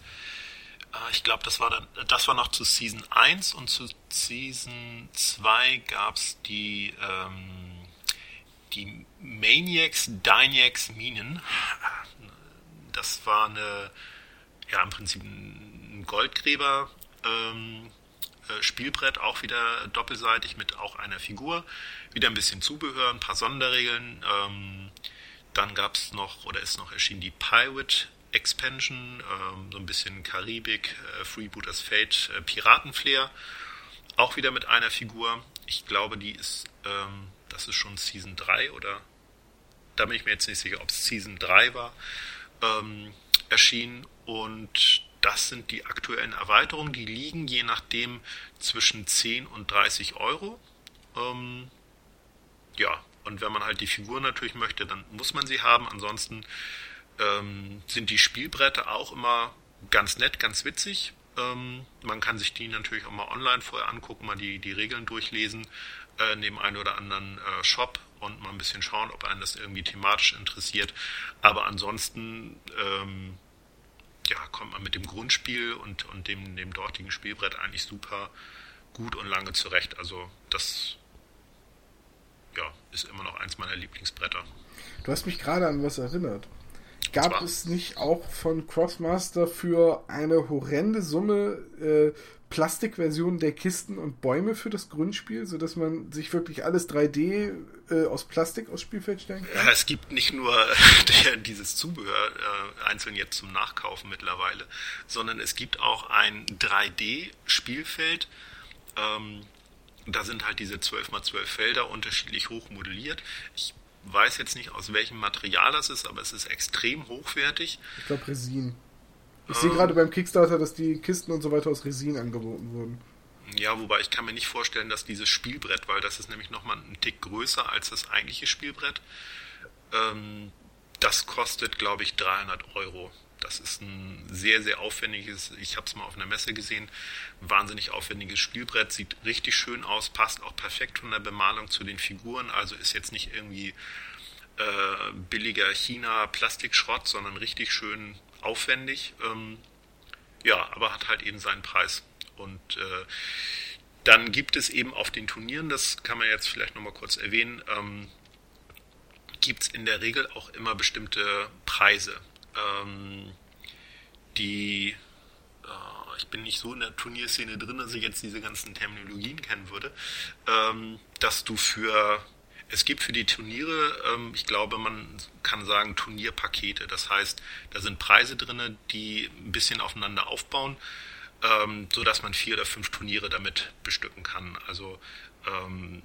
äh, ich glaube, das war dann, das war noch zu Season 1 und zu Season 2 gab's die, ähm, die Maniacs Dynax Minen. Das war eine, ja, im Prinzip ein Goldgräber, ähm, äh, Spielbrett, auch wieder doppelseitig mit auch einer Figur. Wieder ein bisschen Zubehör, ein paar Sonderregeln. Ähm, dann gab es noch, oder ist noch erschienen, die Pirate Expansion, ähm, so ein bisschen Karibik, äh, Freebooters Fate, äh, Piratenflair. Auch wieder mit einer Figur. Ich glaube, die ist, ähm, das ist schon Season 3 oder da bin ich mir jetzt nicht sicher, ob es Season 3 war, ähm, erschienen. Und das sind die aktuellen Erweiterungen. Die liegen je nachdem zwischen 10 und 30 Euro. Ähm, ja, und wenn man halt die Figur natürlich möchte, dann muss man sie haben. Ansonsten ähm, sind die Spielbretter auch immer ganz nett, ganz witzig. Ähm, man kann sich die natürlich auch mal online vorher angucken, mal die, die Regeln durchlesen, äh, neben einem oder anderen äh, Shop und mal ein bisschen schauen, ob einen das irgendwie thematisch interessiert. Aber ansonsten ähm, ja, kommt man mit dem Grundspiel und, und dem, dem dortigen Spielbrett eigentlich super gut und lange zurecht. Also das ja, ist immer noch eins meiner Lieblingsbretter. Du hast mich gerade an was erinnert. Gab es nicht auch von Crossmaster für eine horrende Summe äh, Plastikversionen der Kisten und Bäume für das Grundspiel, sodass man sich wirklich alles 3D äh, aus Plastik aus Spielfeld stellen kann? Ja, es gibt nicht nur der, dieses Zubehör äh, einzeln jetzt zum Nachkaufen mittlerweile, sondern es gibt auch ein 3D-Spielfeld. Ähm, da sind halt diese 12x12 Felder unterschiedlich hoch modelliert. Ich weiß jetzt nicht, aus welchem Material das ist, aber es ist extrem hochwertig. Ich glaube Resin. Ich ähm, sehe gerade beim Kickstarter, dass die Kisten und so weiter aus Resin angeboten wurden. Ja, wobei ich kann mir nicht vorstellen, dass dieses Spielbrett, weil das ist nämlich nochmal ein Tick größer als das eigentliche Spielbrett, ähm, das kostet, glaube ich, 300 Euro. Das ist ein sehr, sehr aufwendiges, ich habe es mal auf einer Messe gesehen, wahnsinnig aufwendiges Spielbrett, sieht richtig schön aus, passt auch perfekt von der Bemalung zu den Figuren, also ist jetzt nicht irgendwie äh, billiger China-Plastikschrott, sondern richtig schön aufwendig. Ähm, ja, aber hat halt eben seinen Preis. Und äh, dann gibt es eben auf den Turnieren, das kann man jetzt vielleicht nochmal kurz erwähnen, ähm, gibt es in der Regel auch immer bestimmte Preise ähm, die, äh, ich bin nicht so in der Turnierszene drin, dass ich jetzt diese ganzen Terminologien kennen würde, ähm, dass du für, es gibt für die Turniere, ähm, ich glaube, man kann sagen Turnierpakete. Das heißt, da sind Preise drin, die ein bisschen aufeinander aufbauen, ähm, so dass man vier oder fünf Turniere damit bestücken kann. Also ähm,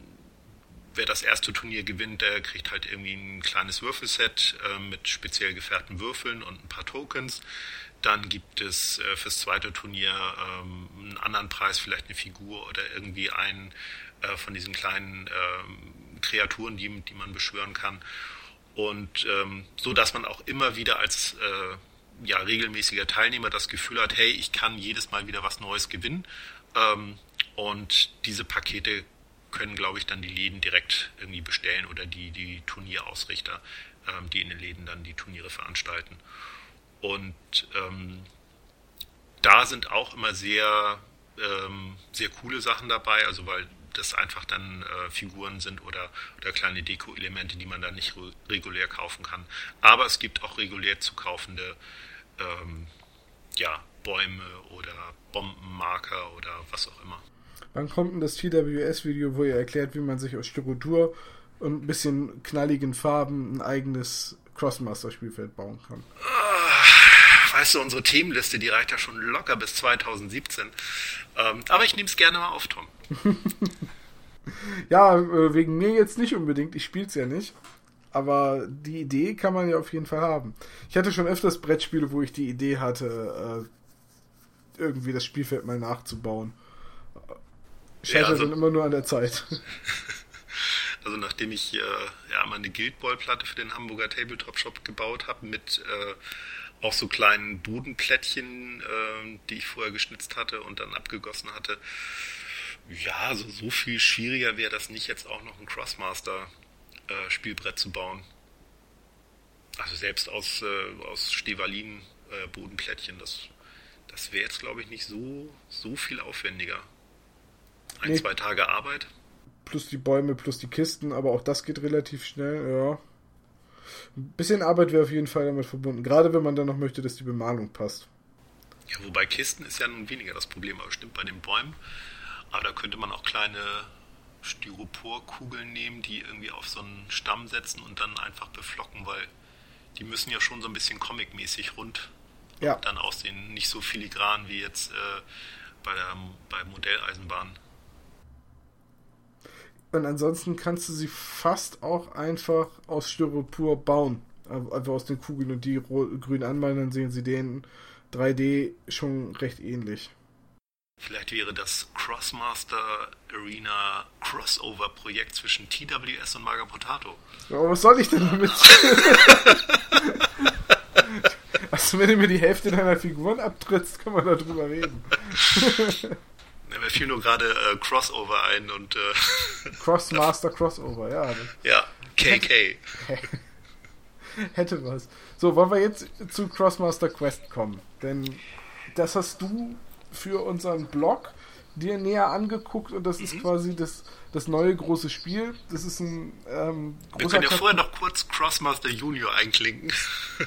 wer das erste Turnier gewinnt, der kriegt halt irgendwie ein kleines Würfelset äh, mit speziell gefährten Würfeln und ein paar Tokens. Dann gibt es äh, fürs zweite Turnier ähm, einen anderen Preis, vielleicht eine Figur oder irgendwie einen äh, von diesen kleinen ähm, Kreaturen, die, die man beschwören kann. Und ähm, so, dass man auch immer wieder als äh, ja, regelmäßiger Teilnehmer das Gefühl hat, hey, ich kann jedes Mal wieder was Neues gewinnen. Ähm, und diese Pakete können, glaube ich, dann die Läden direkt irgendwie bestellen oder die, die Turnierausrichter, ähm, die in den Läden dann die Turniere veranstalten. Und ähm, da sind auch immer sehr, ähm, sehr coole Sachen dabei, also weil das einfach dann äh, Figuren sind oder, oder kleine Deko-Elemente, die man dann nicht regulär kaufen kann. Aber es gibt auch regulär zu kaufende ähm, ja, Bäume oder Bombenmarker oder was auch immer. Wann kommt denn das TWS-Video, wo ihr erklärt, wie man sich aus Struktur und ein bisschen knalligen Farben ein eigenes Crossmaster-Spielfeld bauen kann? Ah, weißt du, unsere Themenliste, die reicht ja schon locker bis 2017. Ähm, aber ich nehme es gerne mal auf, Tom. ja, äh, wegen mir jetzt nicht unbedingt. Ich spiele es ja nicht. Aber die Idee kann man ja auf jeden Fall haben. Ich hatte schon öfters Brettspiele, wo ich die Idee hatte, äh, irgendwie das Spielfeld mal nachzubauen. Scheitert ja, also, dann immer nur an der Zeit. Also nachdem ich äh, ja mal eine Guild Ball Platte für den Hamburger Tabletop Shop gebaut habe mit äh, auch so kleinen Bodenplättchen, äh, die ich vorher geschnitzt hatte und dann abgegossen hatte, Ja, also so viel schwieriger wäre das nicht, jetzt auch noch ein Crossmaster-Spielbrett äh, zu bauen. Also selbst aus, äh, aus Stevalin äh, Bodenplättchen, das, das wäre jetzt, glaube ich, nicht so, so viel aufwendiger. Ein, nee. zwei Tage Arbeit. Plus die Bäume, plus die Kisten, aber auch das geht relativ schnell, ja. Ein bisschen Arbeit wäre auf jeden Fall damit verbunden, gerade wenn man dann noch möchte, dass die Bemalung passt. Ja, wobei Kisten ist ja nun weniger das Problem, aber stimmt bei den Bäumen. Aber da könnte man auch kleine Styroporkugeln nehmen, die irgendwie auf so einen Stamm setzen und dann einfach beflocken, weil die müssen ja schon so ein bisschen comic-mäßig rund ja. dann aussehen. Nicht so filigran wie jetzt äh, bei der bei Modelleisenbahn. Und ansonsten kannst du sie fast auch einfach aus Styropor bauen. Einfach aus den Kugeln und die grün anmalen, dann sehen sie den 3D schon recht ähnlich. Vielleicht wäre das Crossmaster Arena Crossover Projekt zwischen TWS und Maga Potato. Aber was soll ich denn damit? also, wenn du mir die Hälfte deiner Figuren abtrittst, kann man darüber reden. Ja, mir fiel nur gerade äh, Crossover ein und. Äh Crossmaster Crossover, ja. Ja, KK. Hätte was. So, wollen wir jetzt zu Crossmaster Quest kommen? Denn das hast du für unseren Blog dir näher angeguckt und das mhm. ist quasi das, das neue große Spiel. Das ist ein ähm, großer Wir können ja vorher noch kurz Crossmaster Junior einklinken.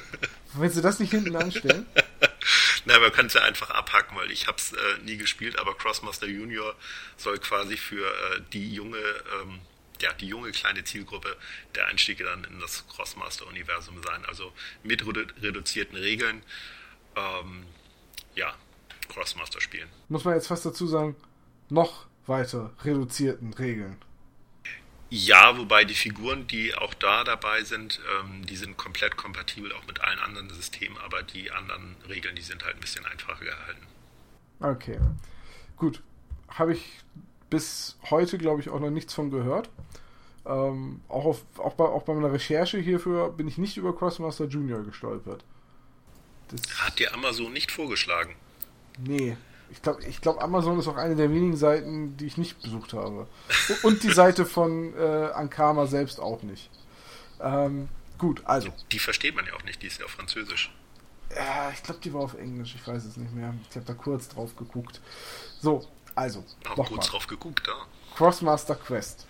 Willst du das nicht hinten anstellen? Na, man kann es ja einfach abhacken, weil ich habe es äh, nie gespielt, aber Crossmaster Junior soll quasi für äh, die junge, ähm, ja, die junge kleine Zielgruppe der Einstieg dann in das Crossmaster-Universum sein. Also mit redu reduzierten Regeln. Ähm, ja, Crossmaster spielen. Muss man jetzt fast dazu sagen, noch weiter reduzierten Regeln. Ja, wobei die Figuren, die auch da dabei sind, ähm, die sind komplett kompatibel auch mit allen anderen Systemen, aber die anderen Regeln, die sind halt ein bisschen einfacher gehalten. Okay. Gut. Habe ich bis heute, glaube ich, auch noch nichts von gehört. Ähm, auch, auf, auch, bei, auch bei meiner Recherche hierfür bin ich nicht über Crossmaster Junior gestolpert. Das Hat dir Amazon nicht vorgeschlagen? Nee. Ich glaube, ich glaub, Amazon ist auch eine der wenigen Seiten, die ich nicht besucht habe. Und die Seite von äh, Ankama selbst auch nicht. Ähm, gut, also. Die versteht man ja auch nicht, die ist ja auf Französisch. Ja, ich glaube, die war auf Englisch, ich weiß es nicht mehr. Ich habe da kurz drauf geguckt. So, also. Auch kurz mal. drauf geguckt, ja. Crossmaster Quest.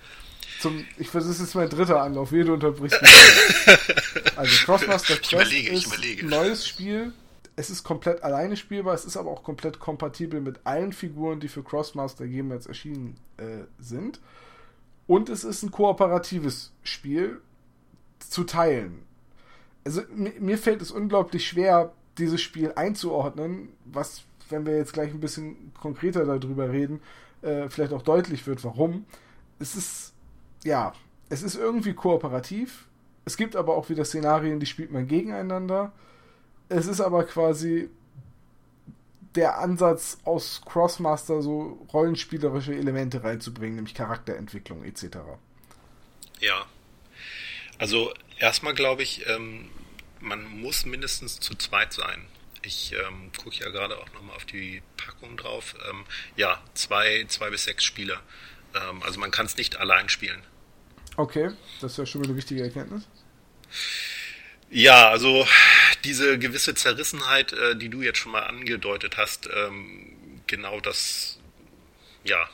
Zum, ich das ist mein dritter Anlauf, wie du unterbrichst mich. also Crossmaster Quest ich überlege, ist ein neues Spiel es ist komplett alleine spielbar, es ist aber auch komplett kompatibel mit allen Figuren, die für Crossmaster jemals erschienen äh, sind. Und es ist ein kooperatives Spiel zu teilen. Also mir fällt es unglaublich schwer, dieses Spiel einzuordnen, was, wenn wir jetzt gleich ein bisschen konkreter darüber reden, äh, vielleicht auch deutlich wird, warum. Es ist, ja, es ist irgendwie kooperativ. Es gibt aber auch wieder Szenarien, die spielt man gegeneinander. Es ist aber quasi der Ansatz aus Crossmaster so rollenspielerische Elemente reinzubringen, nämlich Charakterentwicklung etc. Ja. Also erstmal glaube ich, ähm, man muss mindestens zu zweit sein. Ich ähm, gucke ja gerade auch nochmal auf die Packung drauf. Ähm, ja, zwei, zwei bis sechs Spieler. Ähm, also man kann es nicht allein spielen. Okay, das ist ja schon mal eine wichtige Erkenntnis. Ja, also diese gewisse Zerrissenheit, äh, die du jetzt schon mal angedeutet hast, ähm, genau das, ja,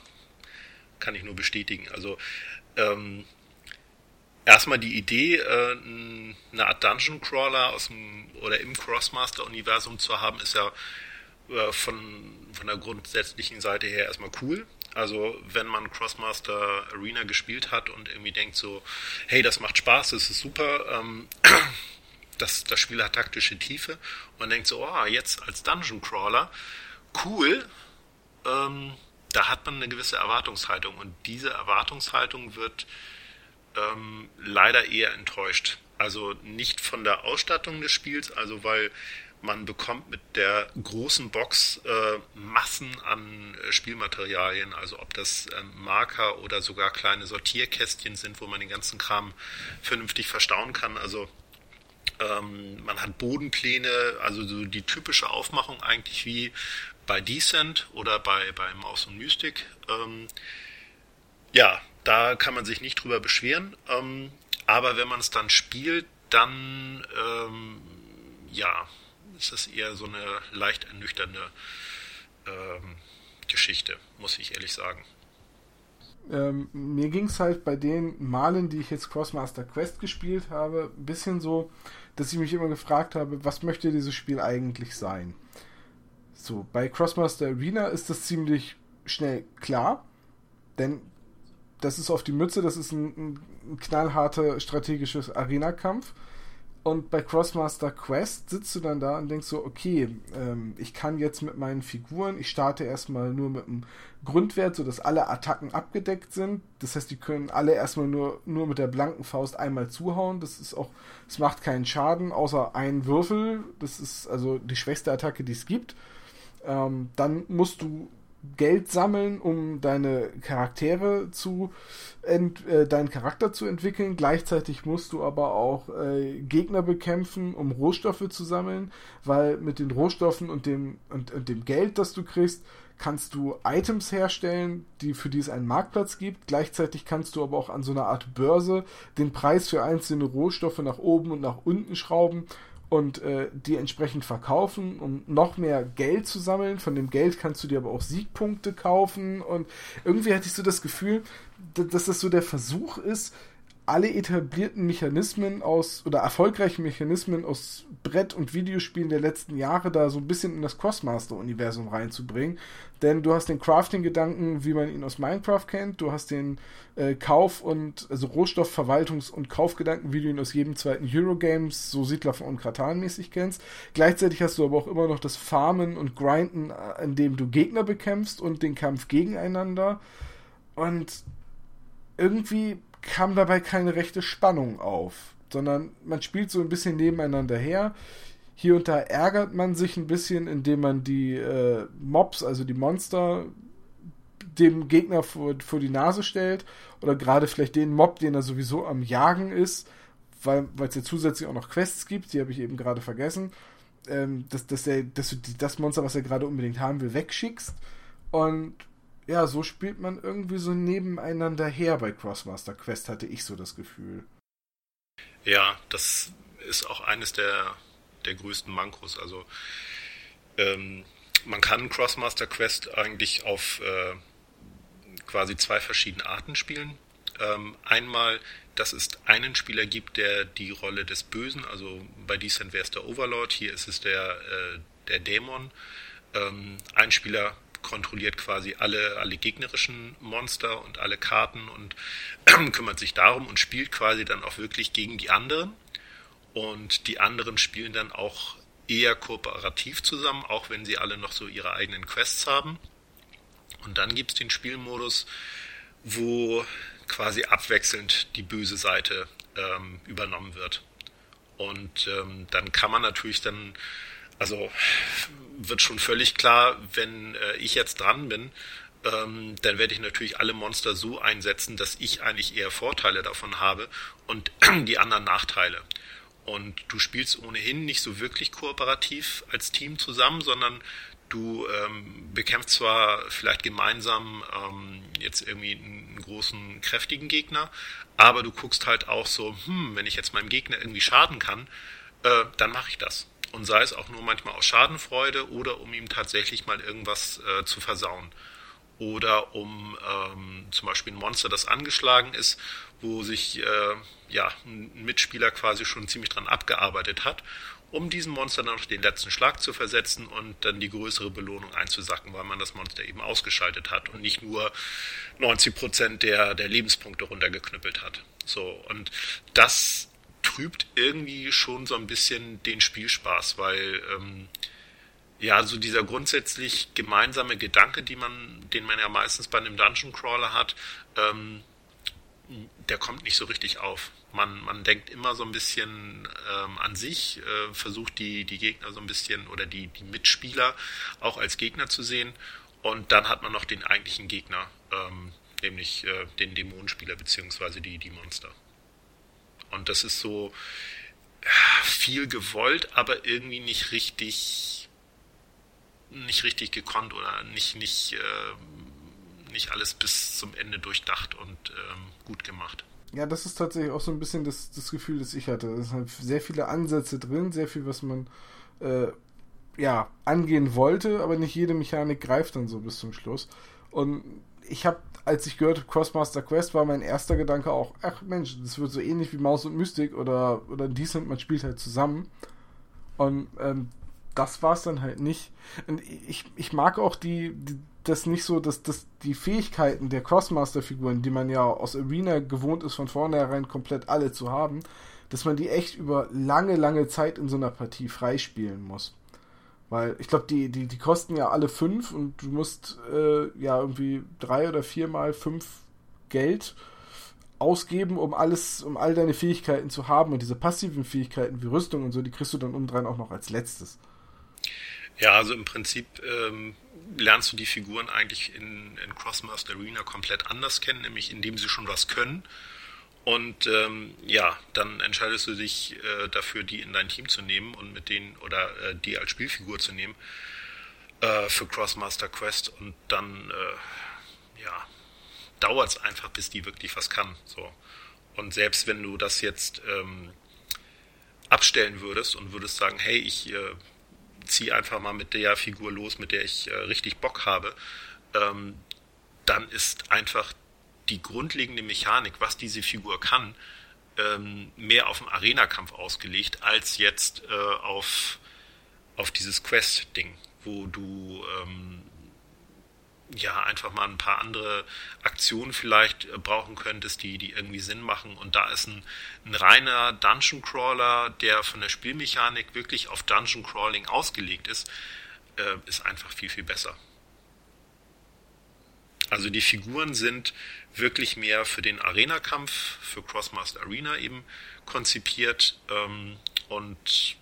kann ich nur bestätigen. Also ähm, erstmal die Idee, äh, eine Art Dungeon Crawler aus dem oder im Crossmaster-Universum zu haben, ist ja äh, von, von der grundsätzlichen Seite her erstmal cool. Also wenn man Crossmaster Arena gespielt hat und irgendwie denkt so, hey, das macht Spaß, das ist super, ähm, das, das Spiel hat taktische Tiefe und man denkt so, oh, jetzt als Dungeon Crawler, cool, ähm, da hat man eine gewisse Erwartungshaltung und diese Erwartungshaltung wird ähm, leider eher enttäuscht. Also nicht von der Ausstattung des Spiels, also weil man bekommt mit der großen Box äh, Massen an äh, Spielmaterialien, also ob das äh, Marker oder sogar kleine Sortierkästchen sind, wo man den ganzen Kram vernünftig verstauen kann. Also ähm, man hat Bodenpläne, also so die typische Aufmachung eigentlich wie bei Descent oder bei, bei Maus und Mystic. Ähm, ja, da kann man sich nicht drüber beschweren. Ähm, aber wenn man es dann spielt, dann ähm, ja, ist es eher so eine leicht ernüchternde ähm, Geschichte, muss ich ehrlich sagen. Ähm, mir ging es halt bei den Malen, die ich jetzt Crossmaster Quest gespielt habe, ein bisschen so, dass ich mich immer gefragt habe, was möchte dieses Spiel eigentlich sein? So, bei Crossmaster Arena ist das ziemlich schnell klar, denn das ist auf die Mütze, das ist ein, ein knallharter strategisches Arena-Kampf. Und bei Crossmaster Quest sitzt du dann da und denkst so, okay, ähm, ich kann jetzt mit meinen Figuren, ich starte erstmal nur mit einem Grundwert, sodass alle Attacken abgedeckt sind. Das heißt, die können alle erstmal nur, nur mit der blanken Faust einmal zuhauen. Das ist auch, es macht keinen Schaden, außer einen Würfel. Das ist also die schwächste Attacke, die es gibt. Ähm, dann musst du Geld sammeln, um deine Charaktere zu ent, äh, deinen Charakter zu entwickeln. Gleichzeitig musst du aber auch äh, Gegner bekämpfen, um Rohstoffe zu sammeln, weil mit den Rohstoffen und dem und, und, dem Geld, das du kriegst, kannst du Items herstellen, die für die es einen Marktplatz gibt. Gleichzeitig kannst du aber auch an so einer Art Börse den Preis für einzelne Rohstoffe nach oben und nach unten schrauben und äh, die entsprechend verkaufen, um noch mehr Geld zu sammeln. Von dem Geld kannst du dir aber auch Siegpunkte kaufen und irgendwie hatte ich so das Gefühl, dass das so der Versuch ist, alle etablierten Mechanismen aus oder erfolgreichen Mechanismen aus Brett- und Videospielen der letzten Jahre da so ein bisschen in das Crossmaster-Universum reinzubringen. Denn du hast den Crafting-Gedanken, wie man ihn aus Minecraft kennt. Du hast den äh, Kauf- und also Rohstoffverwaltungs- und Kaufgedanken, wie du ihn aus jedem zweiten Eurogames, so Siedler von Kratan mäßig kennst. Gleichzeitig hast du aber auch immer noch das Farmen und Grinden, äh, in dem du Gegner bekämpfst und den Kampf gegeneinander. Und irgendwie kam dabei keine rechte Spannung auf, sondern man spielt so ein bisschen nebeneinander her. Hier und da ärgert man sich ein bisschen, indem man die äh, Mobs, also die Monster, dem Gegner vor, vor die Nase stellt. Oder gerade vielleicht den Mob, den er sowieso am Jagen ist, weil es ja zusätzlich auch noch Quests gibt, die habe ich eben gerade vergessen. Ähm, dass, dass, er, dass du die, das Monster, was er gerade unbedingt haben will, wegschickst. Und ja, so spielt man irgendwie so nebeneinander her bei Crossmaster Quest, hatte ich so das Gefühl. Ja, das ist auch eines der, der größten Mankos. Also ähm, man kann Crossmaster Quest eigentlich auf äh, quasi zwei verschiedene Arten spielen. Ähm, einmal, dass es einen Spieler gibt, der die Rolle des Bösen, also bei Descent wäre es der Overlord, hier ist es der, äh, der Dämon. Ähm, ein Spieler kontrolliert quasi alle, alle gegnerischen Monster und alle Karten und kümmert sich darum und spielt quasi dann auch wirklich gegen die anderen. Und die anderen spielen dann auch eher kooperativ zusammen, auch wenn sie alle noch so ihre eigenen Quests haben. Und dann gibt es den Spielmodus, wo quasi abwechselnd die böse Seite ähm, übernommen wird. Und ähm, dann kann man natürlich dann also wird schon völlig klar, wenn äh, ich jetzt dran bin, ähm, dann werde ich natürlich alle Monster so einsetzen, dass ich eigentlich eher Vorteile davon habe und die anderen Nachteile. Und du spielst ohnehin nicht so wirklich kooperativ als Team zusammen, sondern du ähm, bekämpfst zwar vielleicht gemeinsam ähm, jetzt irgendwie einen großen, kräftigen Gegner, aber du guckst halt auch so, hm, wenn ich jetzt meinem Gegner irgendwie schaden kann, äh, dann mache ich das und sei es auch nur manchmal aus Schadenfreude oder um ihm tatsächlich mal irgendwas äh, zu versauen. Oder um ähm, zum Beispiel ein Monster, das angeschlagen ist, wo sich äh, ja, ein Mitspieler quasi schon ziemlich dran abgearbeitet hat, um diesem Monster dann noch den letzten Schlag zu versetzen und dann die größere Belohnung einzusacken, weil man das Monster eben ausgeschaltet hat und nicht nur 90 Prozent der, der Lebenspunkte runtergeknüppelt hat. So, und das trübt irgendwie schon so ein bisschen den Spielspaß, weil ähm, ja, so dieser grundsätzlich gemeinsame Gedanke, die man, den man ja meistens bei einem Dungeon Crawler hat, ähm, der kommt nicht so richtig auf. Man, man denkt immer so ein bisschen ähm, an sich, äh, versucht die, die Gegner so ein bisschen oder die, die Mitspieler auch als Gegner zu sehen. Und dann hat man noch den eigentlichen Gegner, ähm, nämlich äh, den Dämonenspieler beziehungsweise die, die Monster. Und das ist so viel gewollt, aber irgendwie nicht richtig nicht richtig gekonnt oder nicht, nicht, äh, nicht alles bis zum Ende durchdacht und ähm, gut gemacht. Ja, das ist tatsächlich auch so ein bisschen das, das Gefühl, das ich hatte. Es sind sehr viele Ansätze drin, sehr viel, was man äh, ja, angehen wollte, aber nicht jede Mechanik greift dann so bis zum Schluss. Und ich habe, als ich gehört habe, Crossmaster Quest, war mein erster Gedanke auch, ach Mensch, das wird so ähnlich wie Maus und Mystik oder, oder Decent, man spielt halt zusammen. Und ähm, das war es dann halt nicht. Und ich, ich mag auch die, die das nicht so, dass, dass die Fähigkeiten der Crossmaster-Figuren, die man ja aus Arena gewohnt ist, von vornherein komplett alle zu haben, dass man die echt über lange, lange Zeit in so einer Partie freispielen muss. Weil ich glaube, die, die, die kosten ja alle fünf und du musst äh, ja irgendwie drei oder viermal fünf Geld ausgeben, um alles, um all deine Fähigkeiten zu haben. Und diese passiven Fähigkeiten wie Rüstung und so, die kriegst du dann umdrein auch noch als letztes. Ja, also im Prinzip ähm, lernst du die Figuren eigentlich in, in Crossmaster Arena komplett anders kennen, nämlich indem sie schon was können und ähm, ja, dann entscheidest du dich äh, dafür, die in dein Team zu nehmen und mit denen oder äh, die als Spielfigur zu nehmen äh, für Crossmaster Quest und dann äh, ja, dauert es einfach, bis die wirklich was kann. So. Und selbst wenn du das jetzt ähm, abstellen würdest und würdest sagen, hey, ich äh, ziehe einfach mal mit der Figur los, mit der ich äh, richtig Bock habe, ähm, dann ist einfach die grundlegende Mechanik, was diese Figur kann, ähm, mehr auf den Arena-Kampf ausgelegt, als jetzt äh, auf, auf dieses Quest-Ding, wo du ähm, ja einfach mal ein paar andere Aktionen vielleicht äh, brauchen könntest, die, die irgendwie Sinn machen. Und da ist ein, ein reiner Dungeon Crawler, der von der Spielmechanik wirklich auf Dungeon Crawling ausgelegt ist, äh, ist einfach viel, viel besser. Also die Figuren sind wirklich mehr für den Arena-Kampf, für Crossmaster Arena eben konzipiert. Ähm, und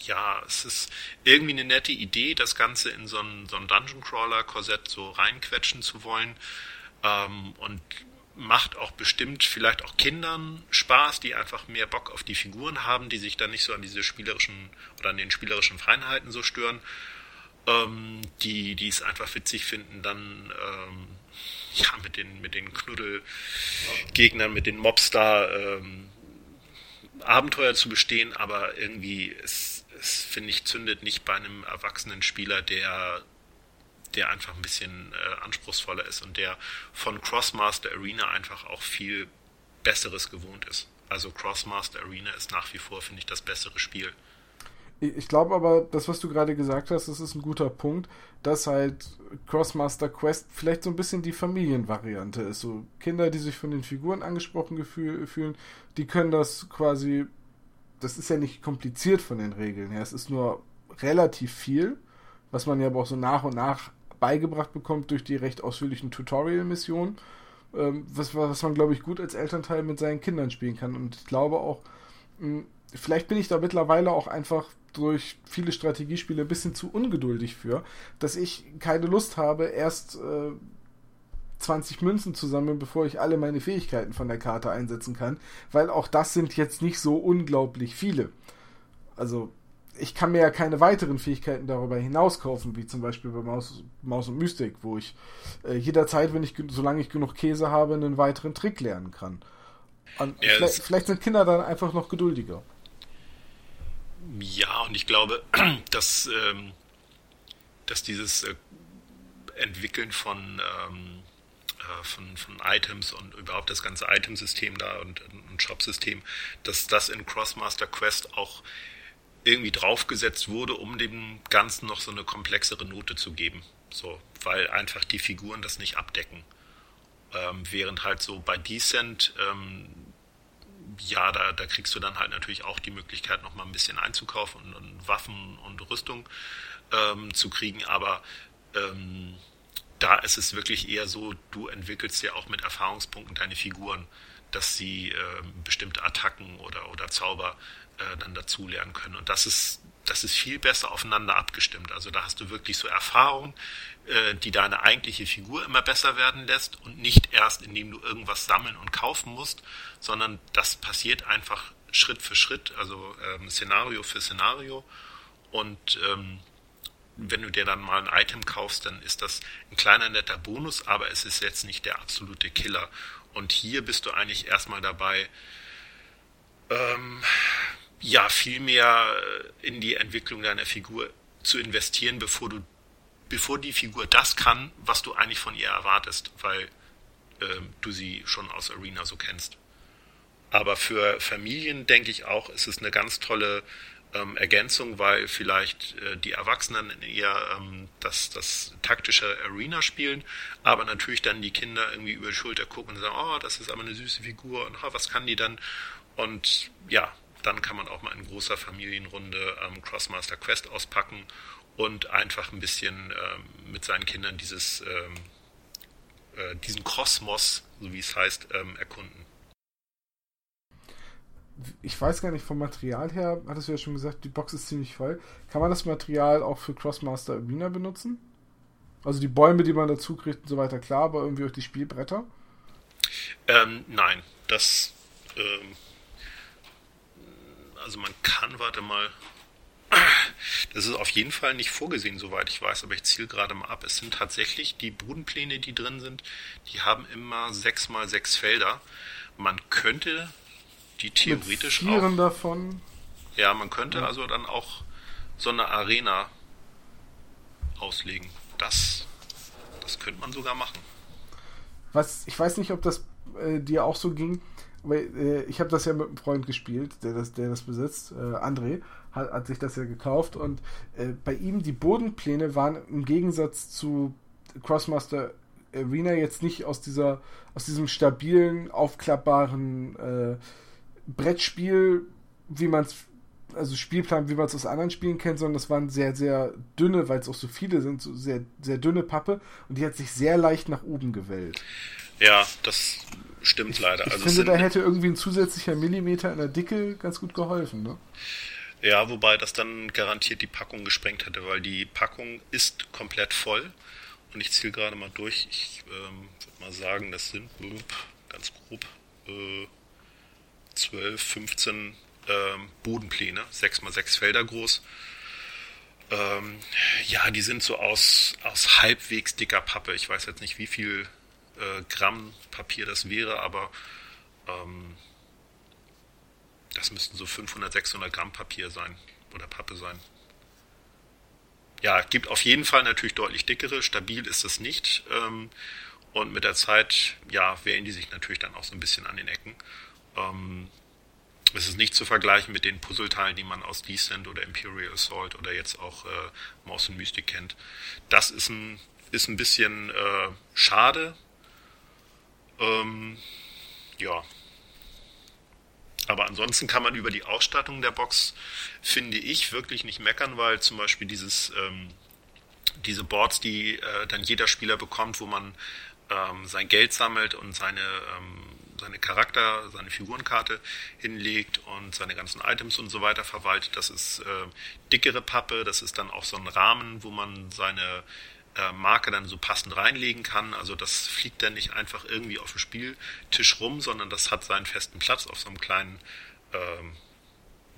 ja, es ist irgendwie eine nette Idee, das Ganze in so ein, so ein Dungeon Crawler-Korsett so reinquetschen zu wollen. Ähm, und macht auch bestimmt vielleicht auch Kindern Spaß, die einfach mehr Bock auf die Figuren haben, die sich dann nicht so an diese spielerischen oder an den spielerischen Feinheiten so stören ähm, die, die es einfach witzig finden, dann ähm, ja, mit den, mit den Knuddelgegnern, mit den Mobs da ähm, Abenteuer zu bestehen, aber irgendwie, es, es finde ich, zündet nicht bei einem erwachsenen Spieler, der, der einfach ein bisschen äh, anspruchsvoller ist und der von Crossmaster Arena einfach auch viel Besseres gewohnt ist. Also Crossmaster Arena ist nach wie vor, finde ich, das bessere Spiel. Ich glaube aber, das, was du gerade gesagt hast, das ist ein guter Punkt, dass halt Crossmaster Quest vielleicht so ein bisschen die Familienvariante ist. So Kinder, die sich von den Figuren angesprochen fühlen, die können das quasi. Das ist ja nicht kompliziert von den Regeln her. Es ist nur relativ viel, was man ja aber auch so nach und nach beigebracht bekommt durch die recht ausführlichen Tutorial-Missionen, ähm, was, was man, glaube ich, gut als Elternteil mit seinen Kindern spielen kann. Und ich glaube auch, vielleicht bin ich da mittlerweile auch einfach durch viele Strategiespiele ein bisschen zu ungeduldig für, dass ich keine Lust habe, erst äh, 20 Münzen zu sammeln, bevor ich alle meine Fähigkeiten von der Karte einsetzen kann, weil auch das sind jetzt nicht so unglaublich viele. Also ich kann mir ja keine weiteren Fähigkeiten darüber hinaus kaufen, wie zum Beispiel bei Maus, Maus und Mystik, wo ich äh, jederzeit, wenn ich, solange ich genug Käse habe, einen weiteren Trick lernen kann. Ja, vielleicht, vielleicht sind Kinder dann einfach noch geduldiger. Ja, und ich glaube, dass, ähm, dass dieses äh, Entwickeln von, ähm, äh, von, von Items und überhaupt das ganze Itemsystem da und, und Shop-System, dass das in Crossmaster Quest auch irgendwie draufgesetzt wurde, um dem Ganzen noch so eine komplexere Note zu geben. So, weil einfach die Figuren das nicht abdecken. Ähm, während halt so bei Descent ähm, ja, da, da kriegst du dann halt natürlich auch die Möglichkeit, noch mal ein bisschen einzukaufen und, und Waffen und Rüstung ähm, zu kriegen. Aber ähm, da ist es wirklich eher so, du entwickelst ja auch mit Erfahrungspunkten deine Figuren, dass sie äh, bestimmte Attacken oder, oder Zauber äh, dann dazulernen können. Und das ist, das ist viel besser aufeinander abgestimmt. Also da hast du wirklich so Erfahrungen, äh, die deine eigentliche Figur immer besser werden lässt und nicht erst, indem du irgendwas sammeln und kaufen musst, sondern das passiert einfach Schritt für Schritt, also ähm, Szenario für Szenario. Und ähm, wenn du dir dann mal ein Item kaufst, dann ist das ein kleiner netter Bonus, aber es ist jetzt nicht der absolute Killer. Und hier bist du eigentlich erstmal dabei, ähm, ja, viel mehr in die Entwicklung deiner Figur zu investieren, bevor du, bevor die Figur das kann, was du eigentlich von ihr erwartest, weil ähm, du sie schon aus Arena so kennst. Aber für Familien denke ich auch, ist es eine ganz tolle ähm, Ergänzung, weil vielleicht äh, die Erwachsenen eher ähm, das, das taktische Arena spielen, aber natürlich dann die Kinder irgendwie über die Schulter gucken und sagen, oh, das ist aber eine süße Figur und oh, was kann die dann? Und ja, dann kann man auch mal in großer Familienrunde ähm, Crossmaster Quest auspacken und einfach ein bisschen ähm, mit seinen Kindern dieses, ähm, äh, diesen Kosmos, so wie es heißt, ähm, erkunden ich weiß gar nicht, vom Material her, hattest du ja schon gesagt, die Box ist ziemlich voll. Kann man das Material auch für Crossmaster Arena benutzen? Also die Bäume, die man dazu kriegt und so weiter, klar, aber irgendwie auch die Spielbretter? Ähm, nein, das. Ähm, also man kann, warte mal. Das ist auf jeden Fall nicht vorgesehen, soweit ich weiß, aber ich ziele gerade mal ab. Es sind tatsächlich die Bodenpläne, die drin sind, die haben immer sechs mal sechs Felder. Man könnte die theoretisch Mit auch. davon. Ja, man könnte ja. also dann auch so eine Arena auslegen. Das, das könnte man sogar machen. Was, ich weiß nicht, ob das äh, dir auch so ging, ich habe das ja mit einem Freund gespielt, der das, der das besitzt, äh, André, hat, hat sich das ja gekauft und äh, bei ihm die Bodenpläne waren im Gegensatz zu Crossmaster Arena jetzt nicht aus dieser, aus diesem stabilen, aufklappbaren äh, Brettspiel, wie man es, also Spielplan, wie man es aus anderen Spielen kennt, sondern das waren sehr, sehr dünne, weil es auch so viele sind, so sehr, sehr dünne Pappe und die hat sich sehr leicht nach oben gewellt. Ja, das stimmt leider. Ich also finde, da hätte irgendwie ein zusätzlicher Millimeter in der Dicke ganz gut geholfen, ne? Ja, wobei das dann garantiert die Packung gesprengt hätte, weil die Packung ist komplett voll. Und ich zähle gerade mal durch. Ich ähm, würde mal sagen, das sind ganz grob äh, 12, 15 ähm, Bodenpläne, 6 mal 6 Felder groß. Ähm, ja, die sind so aus, aus halbwegs dicker Pappe. Ich weiß jetzt nicht, wie viel äh, Gramm Papier das wäre, aber ähm, das müssten so 500, 600 Gramm Papier sein oder Pappe sein. Ja, gibt auf jeden Fall natürlich deutlich dickere. Stabil ist es nicht. Ähm, und mit der Zeit, ja, wählen die sich natürlich dann auch so ein bisschen an den Ecken. Ähm, es ist nicht zu vergleichen mit den Puzzleteilen, die man aus Descent oder Imperial Assault oder jetzt auch äh, Maus und Mystik kennt. Das ist ein, ist ein bisschen äh, schade. Ähm, ja. Aber ansonsten kann man über die Ausstattung der Box, finde ich, wirklich nicht meckern, weil zum Beispiel dieses, ähm, diese Boards, die äh, dann jeder Spieler bekommt, wo man ähm, sein Geld sammelt und seine ähm, seine Charakter, seine Figurenkarte hinlegt und seine ganzen Items und so weiter verwaltet. Das ist äh, dickere Pappe, das ist dann auch so ein Rahmen, wo man seine äh, Marke dann so passend reinlegen kann. Also das fliegt dann nicht einfach irgendwie auf dem Spieltisch rum, sondern das hat seinen festen Platz auf so einem kleinen, ähm,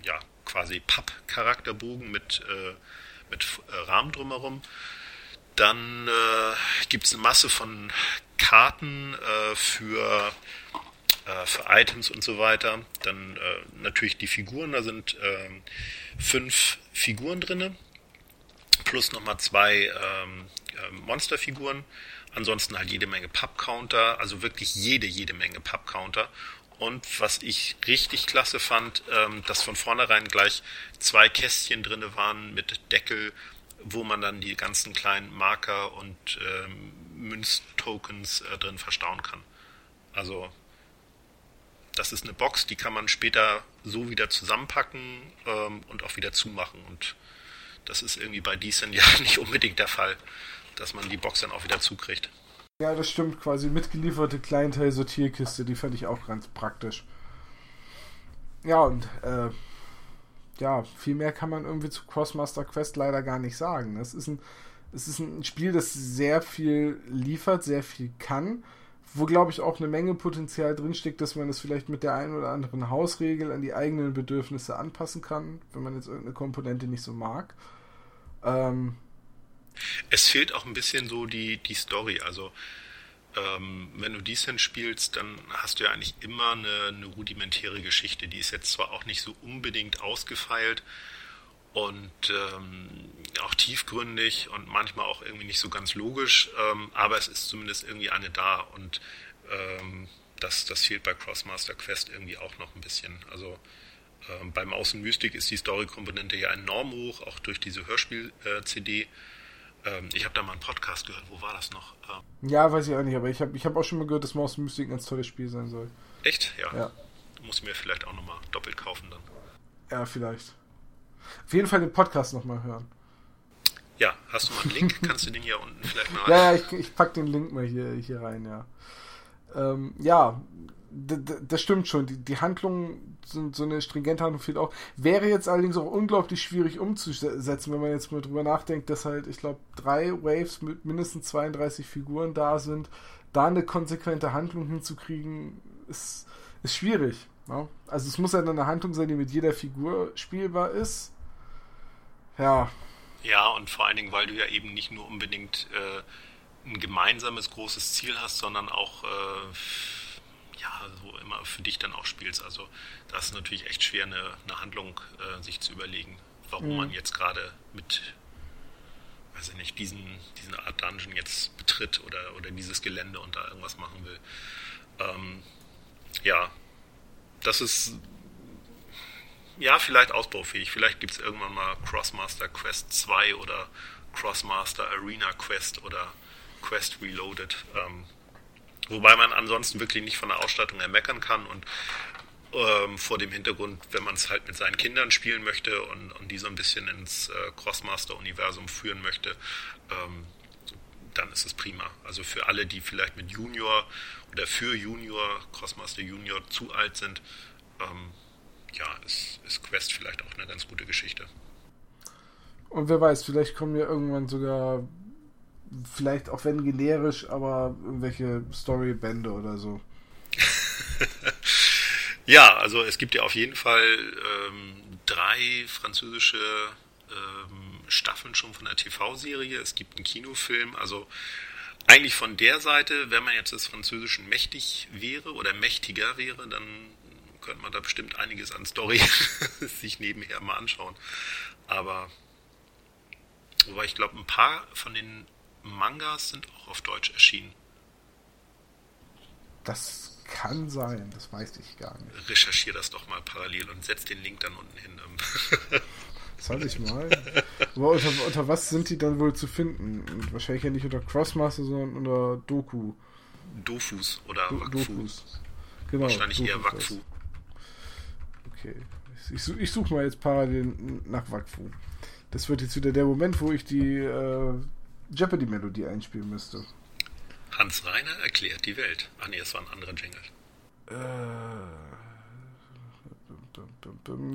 ja, quasi Papp-Charakterbogen mit, äh, mit äh, Rahmen drumherum. Dann äh, gibt es eine Masse von Karten äh, für äh, für Items und so weiter. Dann äh, natürlich die Figuren, da sind äh, fünf Figuren drinne plus nochmal zwei ähm, äh, Monsterfiguren. Ansonsten halt jede Menge Pub-Counter, also wirklich jede, jede Menge Pub-Counter. Und was ich richtig klasse fand, ähm, dass von vornherein gleich zwei Kästchen drinne waren mit Deckel, wo man dann die ganzen kleinen Marker und ähm, Münztokens äh, drin verstauen kann. Also das ist eine Box, die kann man später so wieder zusammenpacken ähm, und auch wieder zumachen. Und das ist irgendwie bei Decent ja nicht unbedingt der Fall, dass man die Box dann auch wieder zukriegt. Ja, das stimmt. Quasi mitgelieferte Kleinteil-Sortierkiste, die fand ich auch ganz praktisch. Ja, und äh, ja, viel mehr kann man irgendwie zu Crossmaster Quest leider gar nicht sagen. Es ist ein, es ist ein Spiel, das sehr viel liefert, sehr viel kann wo glaube ich auch eine Menge Potenzial drinsteckt, dass man es vielleicht mit der einen oder anderen Hausregel an die eigenen Bedürfnisse anpassen kann, wenn man jetzt irgendeine Komponente nicht so mag. Ähm, Es fehlt auch ein bisschen so die, die Story. Also ähm, wenn du Descent spielst, dann hast du ja eigentlich immer eine, eine rudimentäre Geschichte. Die ist jetzt zwar auch nicht so unbedingt ausgefeilt und ähm, auch tiefgründig und manchmal auch irgendwie nicht so ganz logisch, ähm, aber es ist zumindest irgendwie eine da und ähm, das, das fehlt bei Crossmaster Quest irgendwie auch noch ein bisschen. Also ähm, beim Außen Mystik ist die Story-Komponente ja enorm hoch, auch durch diese Hörspiel-CD. Äh, ähm, ich habe da mal einen Podcast gehört, wo war das noch? Ähm, ja, weiß ich auch nicht, aber ich habe ich hab auch schon mal gehört, dass Maus Mystic ein ganz tolles Spiel sein soll. Echt? Ja. ja. Muss ich mir vielleicht auch nochmal doppelt kaufen dann. Ja, vielleicht. Auf jeden Fall den Podcast nochmal hören. Ja, hast du mal einen Link? Kannst du den hier unten vielleicht mal. ja, ja, ich, ich pack den Link mal hier, hier rein, ja. Ähm, ja, das stimmt schon. Die, die Handlung, so, so eine stringente Handlung fehlt auch. Wäre jetzt allerdings auch unglaublich schwierig umzusetzen, wenn man jetzt mal drüber nachdenkt, dass halt, ich glaube, drei Waves mit mindestens 32 Figuren da sind. Da eine konsequente Handlung hinzukriegen, ist, ist schwierig. Ja? Ne? Also es muss ja halt eine Handlung sein, die mit jeder Figur spielbar ist. Ja. Ja, und vor allen Dingen, weil du ja eben nicht nur unbedingt äh, ein gemeinsames großes Ziel hast, sondern auch äh, ja, so immer für dich dann auch spielst. Also da ist natürlich echt schwer, eine, eine Handlung äh, sich zu überlegen, warum mhm. man jetzt gerade mit, weiß ich nicht, diesen, diese Art Dungeon jetzt betritt oder, oder dieses Gelände und da irgendwas machen will. Ähm, ja, das ist ja vielleicht ausbaufähig. Vielleicht gibt es irgendwann mal Crossmaster Quest 2 oder Crossmaster Arena Quest oder Quest Reloaded. Ähm, Wobei man ansonsten wirklich nicht von der Ausstattung her meckern kann und ähm, vor dem Hintergrund, wenn man es halt mit seinen Kindern spielen möchte und, und die so ein bisschen ins äh, Crossmaster-Universum führen möchte, ähm, dann ist es prima. Also für alle, die vielleicht mit Junior oder für Junior, Crossmaster Junior zu alt sind, ähm, ja, ist, ist Quest vielleicht auch eine ganz gute Geschichte. Und wer weiß, vielleicht kommen ja irgendwann sogar vielleicht auch wenn generisch, aber irgendwelche Storybände oder so. ja, also es gibt ja auf jeden Fall ähm, drei französische ähm, Staffeln schon von der TV-Serie. Es gibt einen Kinofilm, also eigentlich von der Seite, wenn man jetzt des Französischen mächtig wäre oder mächtiger wäre, dann könnte man da bestimmt einiges an Story sich nebenher mal anschauen. Aber wobei ich glaube, ein paar von den Mangas sind auch auf Deutsch erschienen. Das kann sein, das weiß ich gar nicht. Recherchiere das doch mal parallel und setz den Link dann unten hin. Soll ich mal? Aber unter, unter, was sind die dann wohl zu finden? Wahrscheinlich ja nicht unter Crossmaster, sondern unter Doku. Dofus oder Do Wakfu. Dofus. Genau, Wahrscheinlich Dofus eher Wakfu. Okay. Ich, ich suche mal jetzt parallel nach Wakfu. Das wird jetzt wieder der Moment, wo ich die äh, Jeopardy-Melodie einspielen müsste. Hans Reiner erklärt die Welt. Ach nee, es war ein anderer Jingle. Äh,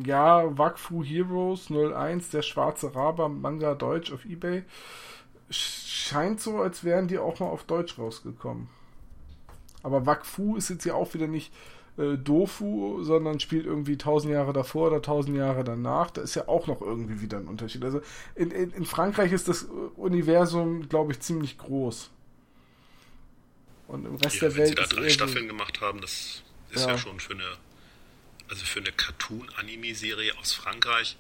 ja, Wakfu Heroes 01, der schwarze Raber, Manga Deutsch auf Ebay. Scheint so, als wären die auch mal auf Deutsch rausgekommen. Aber Wakfu ist jetzt ja auch wieder nicht äh, Dofu, sondern spielt irgendwie tausend Jahre davor oder tausend Jahre danach. Da ist ja auch noch irgendwie wieder ein Unterschied. Also in, in, in Frankreich ist das Universum, glaube ich, ziemlich groß. Und im Rest ja, der Welt. Wenn sie da drei Staffeln gemacht haben, das ist ja. ja, schon für eine, also für eine Cartoon-Anime-Serie aus Frankreich,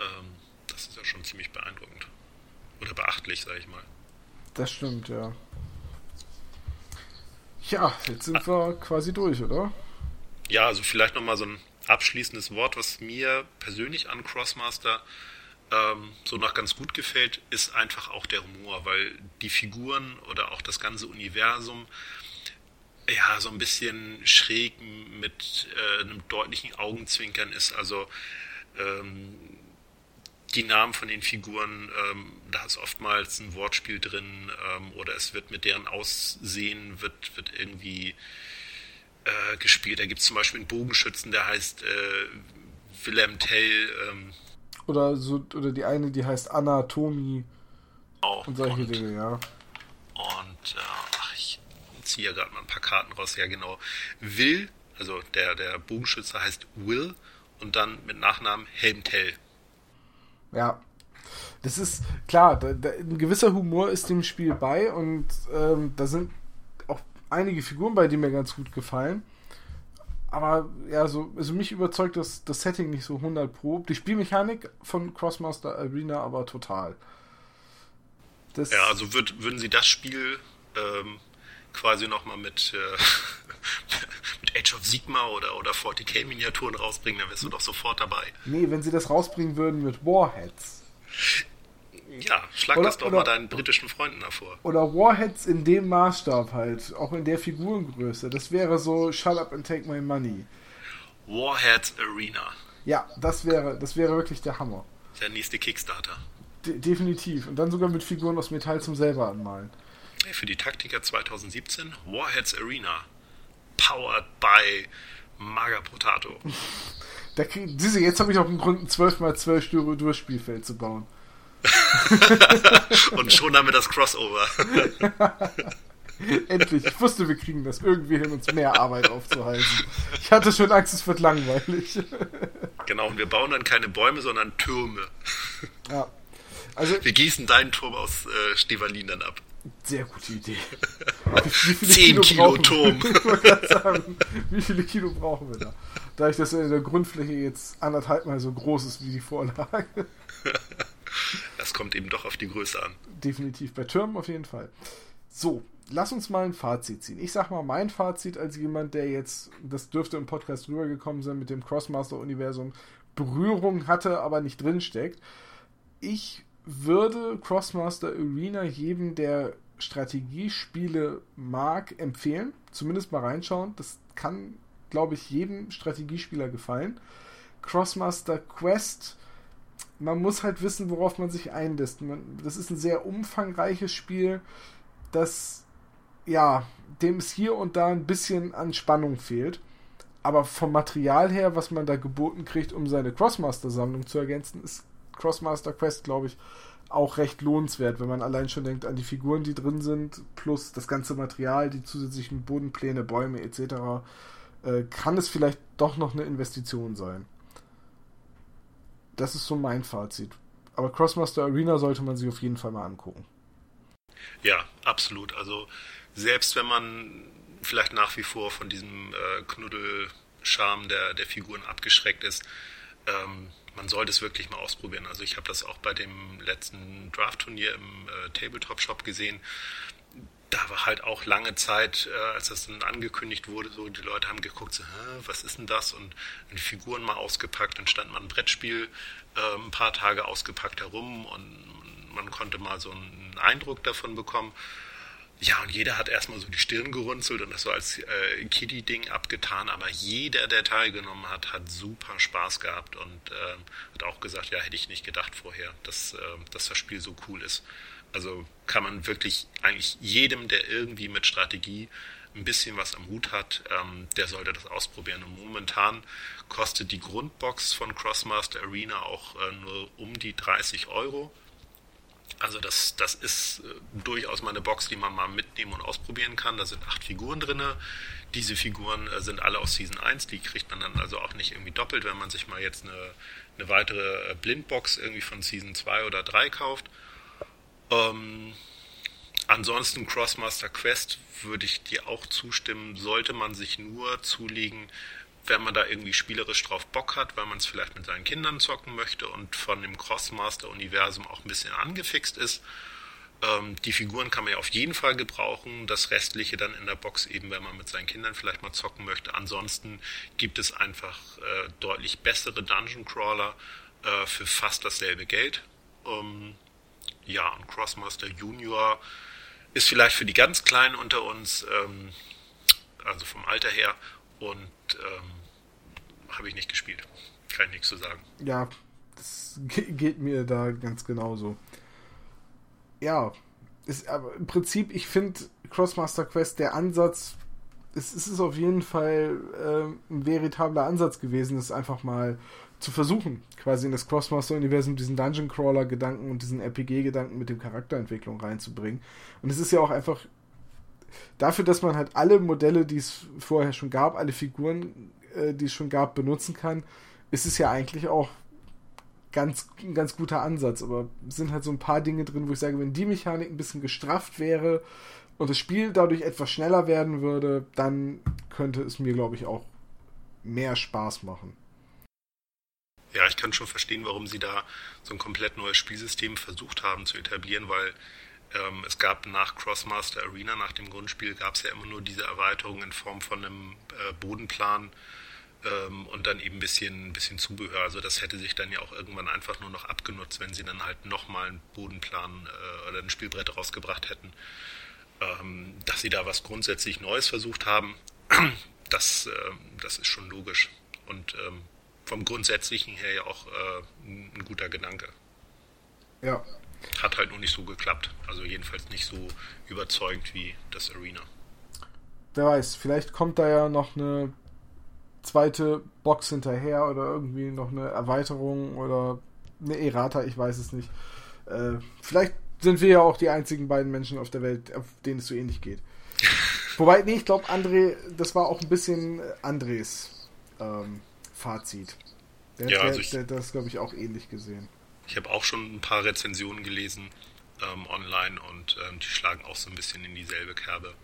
ähm, das ist ja schon ziemlich beeindruckend. Oder beachtlich, sage ich mal. Das stimmt, ja. Ja, jetzt sind ah. wir quasi durch, oder? Ja, also vielleicht nochmal so ein abschließendes Wort, was mir persönlich an Crossmaster ähm, so noch ganz gut gefällt, ist einfach auch der Humor, weil die Figuren oder auch das ganze Universum ja so ein bisschen schräg mit äh, einem deutlichen Augenzwinkern ist. Also ähm, die Namen von den Figuren, ähm, da ist oftmals ein Wortspiel drin ähm, oder es wird mit deren Aussehen wird, wird irgendwie äh, gespielt. Da gibt es zum Beispiel einen Bogenschützen, der heißt äh, Willem Tell. Ähm, oder, so, oder die eine, die heißt Anatomie. Auch, und solche und, Dinge, ja. Und äh, ach, ich ziehe ja gerade mal ein paar Karten raus. Ja, genau. Will, also der, der Bogenschütze heißt Will und dann mit Nachnamen Helm Tell. Ja. Das ist klar, da, da, ein gewisser Humor ist dem Spiel bei und ähm, da sind einige Figuren bei, die mir ganz gut gefallen. Aber ja, so, also mich überzeugt das, das Setting nicht so 100 Pro. Die Spielmechanik von Crossmaster Arena aber total. Das ja, also würd, würden sie das Spiel ähm, quasi nochmal mit, äh, mit Age of Sigma oder, oder 40k-Miniaturen rausbringen, dann wärst du doch sofort dabei. Nee, wenn sie das rausbringen würden mit Warheads. Ja, schlag oder, das doch oder, mal deinen britischen Freunden davor. Oder Warheads in dem Maßstab halt, auch in der Figurengröße. Das wäre so Shut up and take my money. Warheads Arena. Ja, das wäre, das wäre wirklich der Hammer. Der nächste Kickstarter. De definitiv. Und dann sogar mit Figuren aus Metall zum selber anmalen. Für die Taktiker 2017 Warheads Arena. Powered by Maga Potato. da krieg, diese, jetzt habe ich auch einen Grund, ein 12x12 Durchspielfeld zu bauen. Und schon haben wir das Crossover. Endlich. Ich wusste, wir kriegen das irgendwie hin, uns mehr Arbeit aufzuhalten. Ich hatte schon Angst, es wird langweilig. Genau, und wir bauen dann keine Bäume, sondern Türme. Ja. Also, wir gießen deinen Turm aus äh, Stevalin dann ab. Sehr gute Idee. 10 Kilo, Kilo Turm. sagen, wie viele Kilo brauchen wir da? Da ich das in der Grundfläche jetzt anderthalb Mal so groß ist wie die Vorlage. Das kommt eben doch auf die Größe an. Definitiv bei Türmen auf jeden Fall. So, lass uns mal ein Fazit ziehen. Ich sag mal mein Fazit als jemand, der jetzt, das dürfte im Podcast rübergekommen sein, mit dem Crossmaster-Universum Berührung hatte, aber nicht drinsteckt. Ich würde Crossmaster Arena jedem, der Strategiespiele mag, empfehlen. Zumindest mal reinschauen. Das kann, glaube ich, jedem Strategiespieler gefallen. Crossmaster Quest man muss halt wissen, worauf man sich einlässt. Man, das ist ein sehr umfangreiches Spiel, das ja, dem es hier und da ein bisschen an Spannung fehlt. Aber vom Material her, was man da geboten kriegt, um seine Crossmaster-Sammlung zu ergänzen, ist Crossmaster Quest, glaube ich, auch recht lohnenswert, wenn man allein schon denkt an die Figuren, die drin sind, plus das ganze Material, die zusätzlichen Bodenpläne, Bäume etc., äh, kann es vielleicht doch noch eine Investition sein. Das ist so mein Fazit. Aber Crossmaster Arena sollte man sich auf jeden Fall mal angucken. Ja, absolut. Also selbst wenn man vielleicht nach wie vor von diesem äh, Knuddelscharme der, der Figuren abgeschreckt ist, ähm, man sollte es wirklich mal ausprobieren. Also ich habe das auch bei dem letzten Draft-Turnier im äh, Tabletop-Shop gesehen da war halt auch lange Zeit, äh, als das dann angekündigt wurde, so die Leute haben geguckt, so, was ist denn das? Und die Figuren mal ausgepackt, dann stand man ein Brettspiel äh, ein paar Tage ausgepackt herum und man konnte mal so einen Eindruck davon bekommen. Ja, und jeder hat erstmal so die Stirn gerunzelt und das so als äh, Kiddie-Ding abgetan, aber jeder, der teilgenommen hat, hat super Spaß gehabt und äh, hat auch gesagt, ja, hätte ich nicht gedacht vorher, dass, äh, dass das Spiel so cool ist. Also kann man wirklich eigentlich jedem, der irgendwie mit Strategie ein bisschen was am Hut hat, ähm, der sollte das ausprobieren. Und momentan kostet die Grundbox von Crossmaster Arena auch äh, nur um die 30 Euro. Also das, das ist äh, durchaus mal eine Box, die man mal mitnehmen und ausprobieren kann. Da sind acht Figuren drin. Diese Figuren äh, sind alle aus Season 1, die kriegt man dann also auch nicht irgendwie doppelt, wenn man sich mal jetzt eine, eine weitere äh, Blindbox irgendwie von Season 2 oder 3 kauft. Ähm, ansonsten Crossmaster Quest würde ich dir auch zustimmen, sollte man sich nur zulegen, wenn man da irgendwie spielerisch drauf Bock hat, weil man es vielleicht mit seinen Kindern zocken möchte und von dem Crossmaster-Universum auch ein bisschen angefixt ist. Ähm, die Figuren kann man ja auf jeden Fall gebrauchen, das Restliche dann in der Box eben, wenn man mit seinen Kindern vielleicht mal zocken möchte. Ansonsten gibt es einfach äh, deutlich bessere Dungeon Crawler äh, für fast dasselbe Geld. Ähm, ja, und Crossmaster Junior ist vielleicht für die ganz Kleinen unter uns, ähm, also vom Alter her, und ähm, habe ich nicht gespielt. Kann ich nichts zu sagen. Ja, das geht mir da ganz genauso. Ja, ist, aber im Prinzip, ich finde Crossmaster Quest, der Ansatz, es, ist auf jeden Fall äh, ein veritabler Ansatz gewesen, es einfach mal zu versuchen, quasi in das Crossmaster-Universum diesen Dungeon Crawler-Gedanken und diesen RPG-Gedanken mit dem Charakterentwicklung reinzubringen. Und es ist ja auch einfach dafür, dass man halt alle Modelle, die es vorher schon gab, alle Figuren, äh, die es schon gab, benutzen kann, ist es ja eigentlich auch ganz, ein ganz guter Ansatz, aber es sind halt so ein paar Dinge drin, wo ich sage, wenn die Mechanik ein bisschen gestrafft wäre und das Spiel dadurch etwas schneller werden würde, dann könnte es mir, glaube ich, auch mehr Spaß machen. Ja, ich kann schon verstehen, warum sie da so ein komplett neues Spielsystem versucht haben zu etablieren, weil ähm, es gab nach Crossmaster Arena, nach dem Grundspiel, gab es ja immer nur diese Erweiterung in Form von einem äh, Bodenplan ähm, und dann eben ein bisschen, bisschen Zubehör. Also das hätte sich dann ja auch irgendwann einfach nur noch abgenutzt, wenn sie dann halt nochmal einen Bodenplan äh, oder ein Spielbrett rausgebracht hätten. Ähm, dass sie da was grundsätzlich Neues versucht haben, das, äh, das ist schon logisch. Und ähm, vom Grundsätzlichen her ja auch äh, ein guter Gedanke. Ja. Hat halt nur nicht so geklappt. Also jedenfalls nicht so überzeugend wie das Arena. Wer weiß, vielleicht kommt da ja noch eine zweite Box hinterher oder irgendwie noch eine Erweiterung oder eine Errata, ich weiß es nicht. Äh, vielleicht sind wir ja auch die einzigen beiden Menschen auf der Welt, auf denen es so ähnlich geht. Wobei, nee, ich glaube, André, das war auch ein bisschen Andres ähm, Fazit. Der, ja, also der, der, das, glaube ich, auch ähnlich gesehen. Ich habe auch schon ein paar Rezensionen gelesen ähm, online und ähm, die schlagen auch so ein bisschen in dieselbe Kerbe.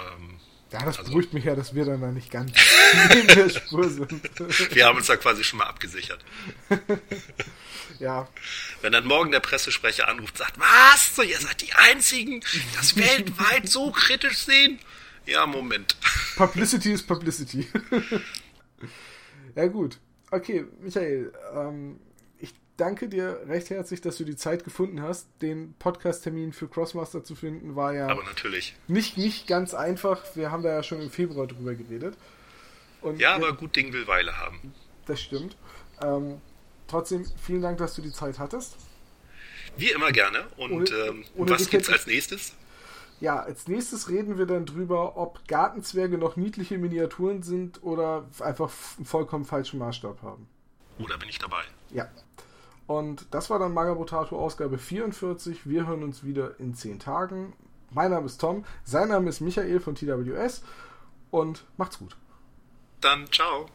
Ähm, ja, das also, beruhigt mich ja, dass wir dann da nicht ganz in der Spur sind. wir haben uns da quasi schon mal abgesichert. ja. Wenn dann morgen der Pressesprecher anruft und sagt, was? So, ihr seid die Einzigen, die das weltweit so kritisch sehen? Ja, Moment. Publicity ist Publicity. Ja, gut. Okay, Michael, ähm, ich danke dir recht herzlich, dass du die Zeit gefunden hast. Den Podcast-Termin für Crossmaster zu finden war ja. Aber natürlich. Nicht, nicht ganz einfach. Wir haben da ja schon im Februar drüber geredet. Und ja, aber gut Ding will Weile haben. Das stimmt. Ähm, trotzdem, vielen Dank, dass du die Zeit hattest. Wie immer gerne. Und ohne, ähm, ohne was gibt's als nächstes? Ja, als nächstes reden wir dann drüber, ob Gartenzwerge noch niedliche Miniaturen sind oder einfach einen vollkommen falschen Maßstab haben. Oder bin ich dabei? Ja. Und das war dann Magabotato Ausgabe 44. Wir hören uns wieder in 10 Tagen. Mein Name ist Tom, sein Name ist Michael von TWS und macht's gut. Dann ciao.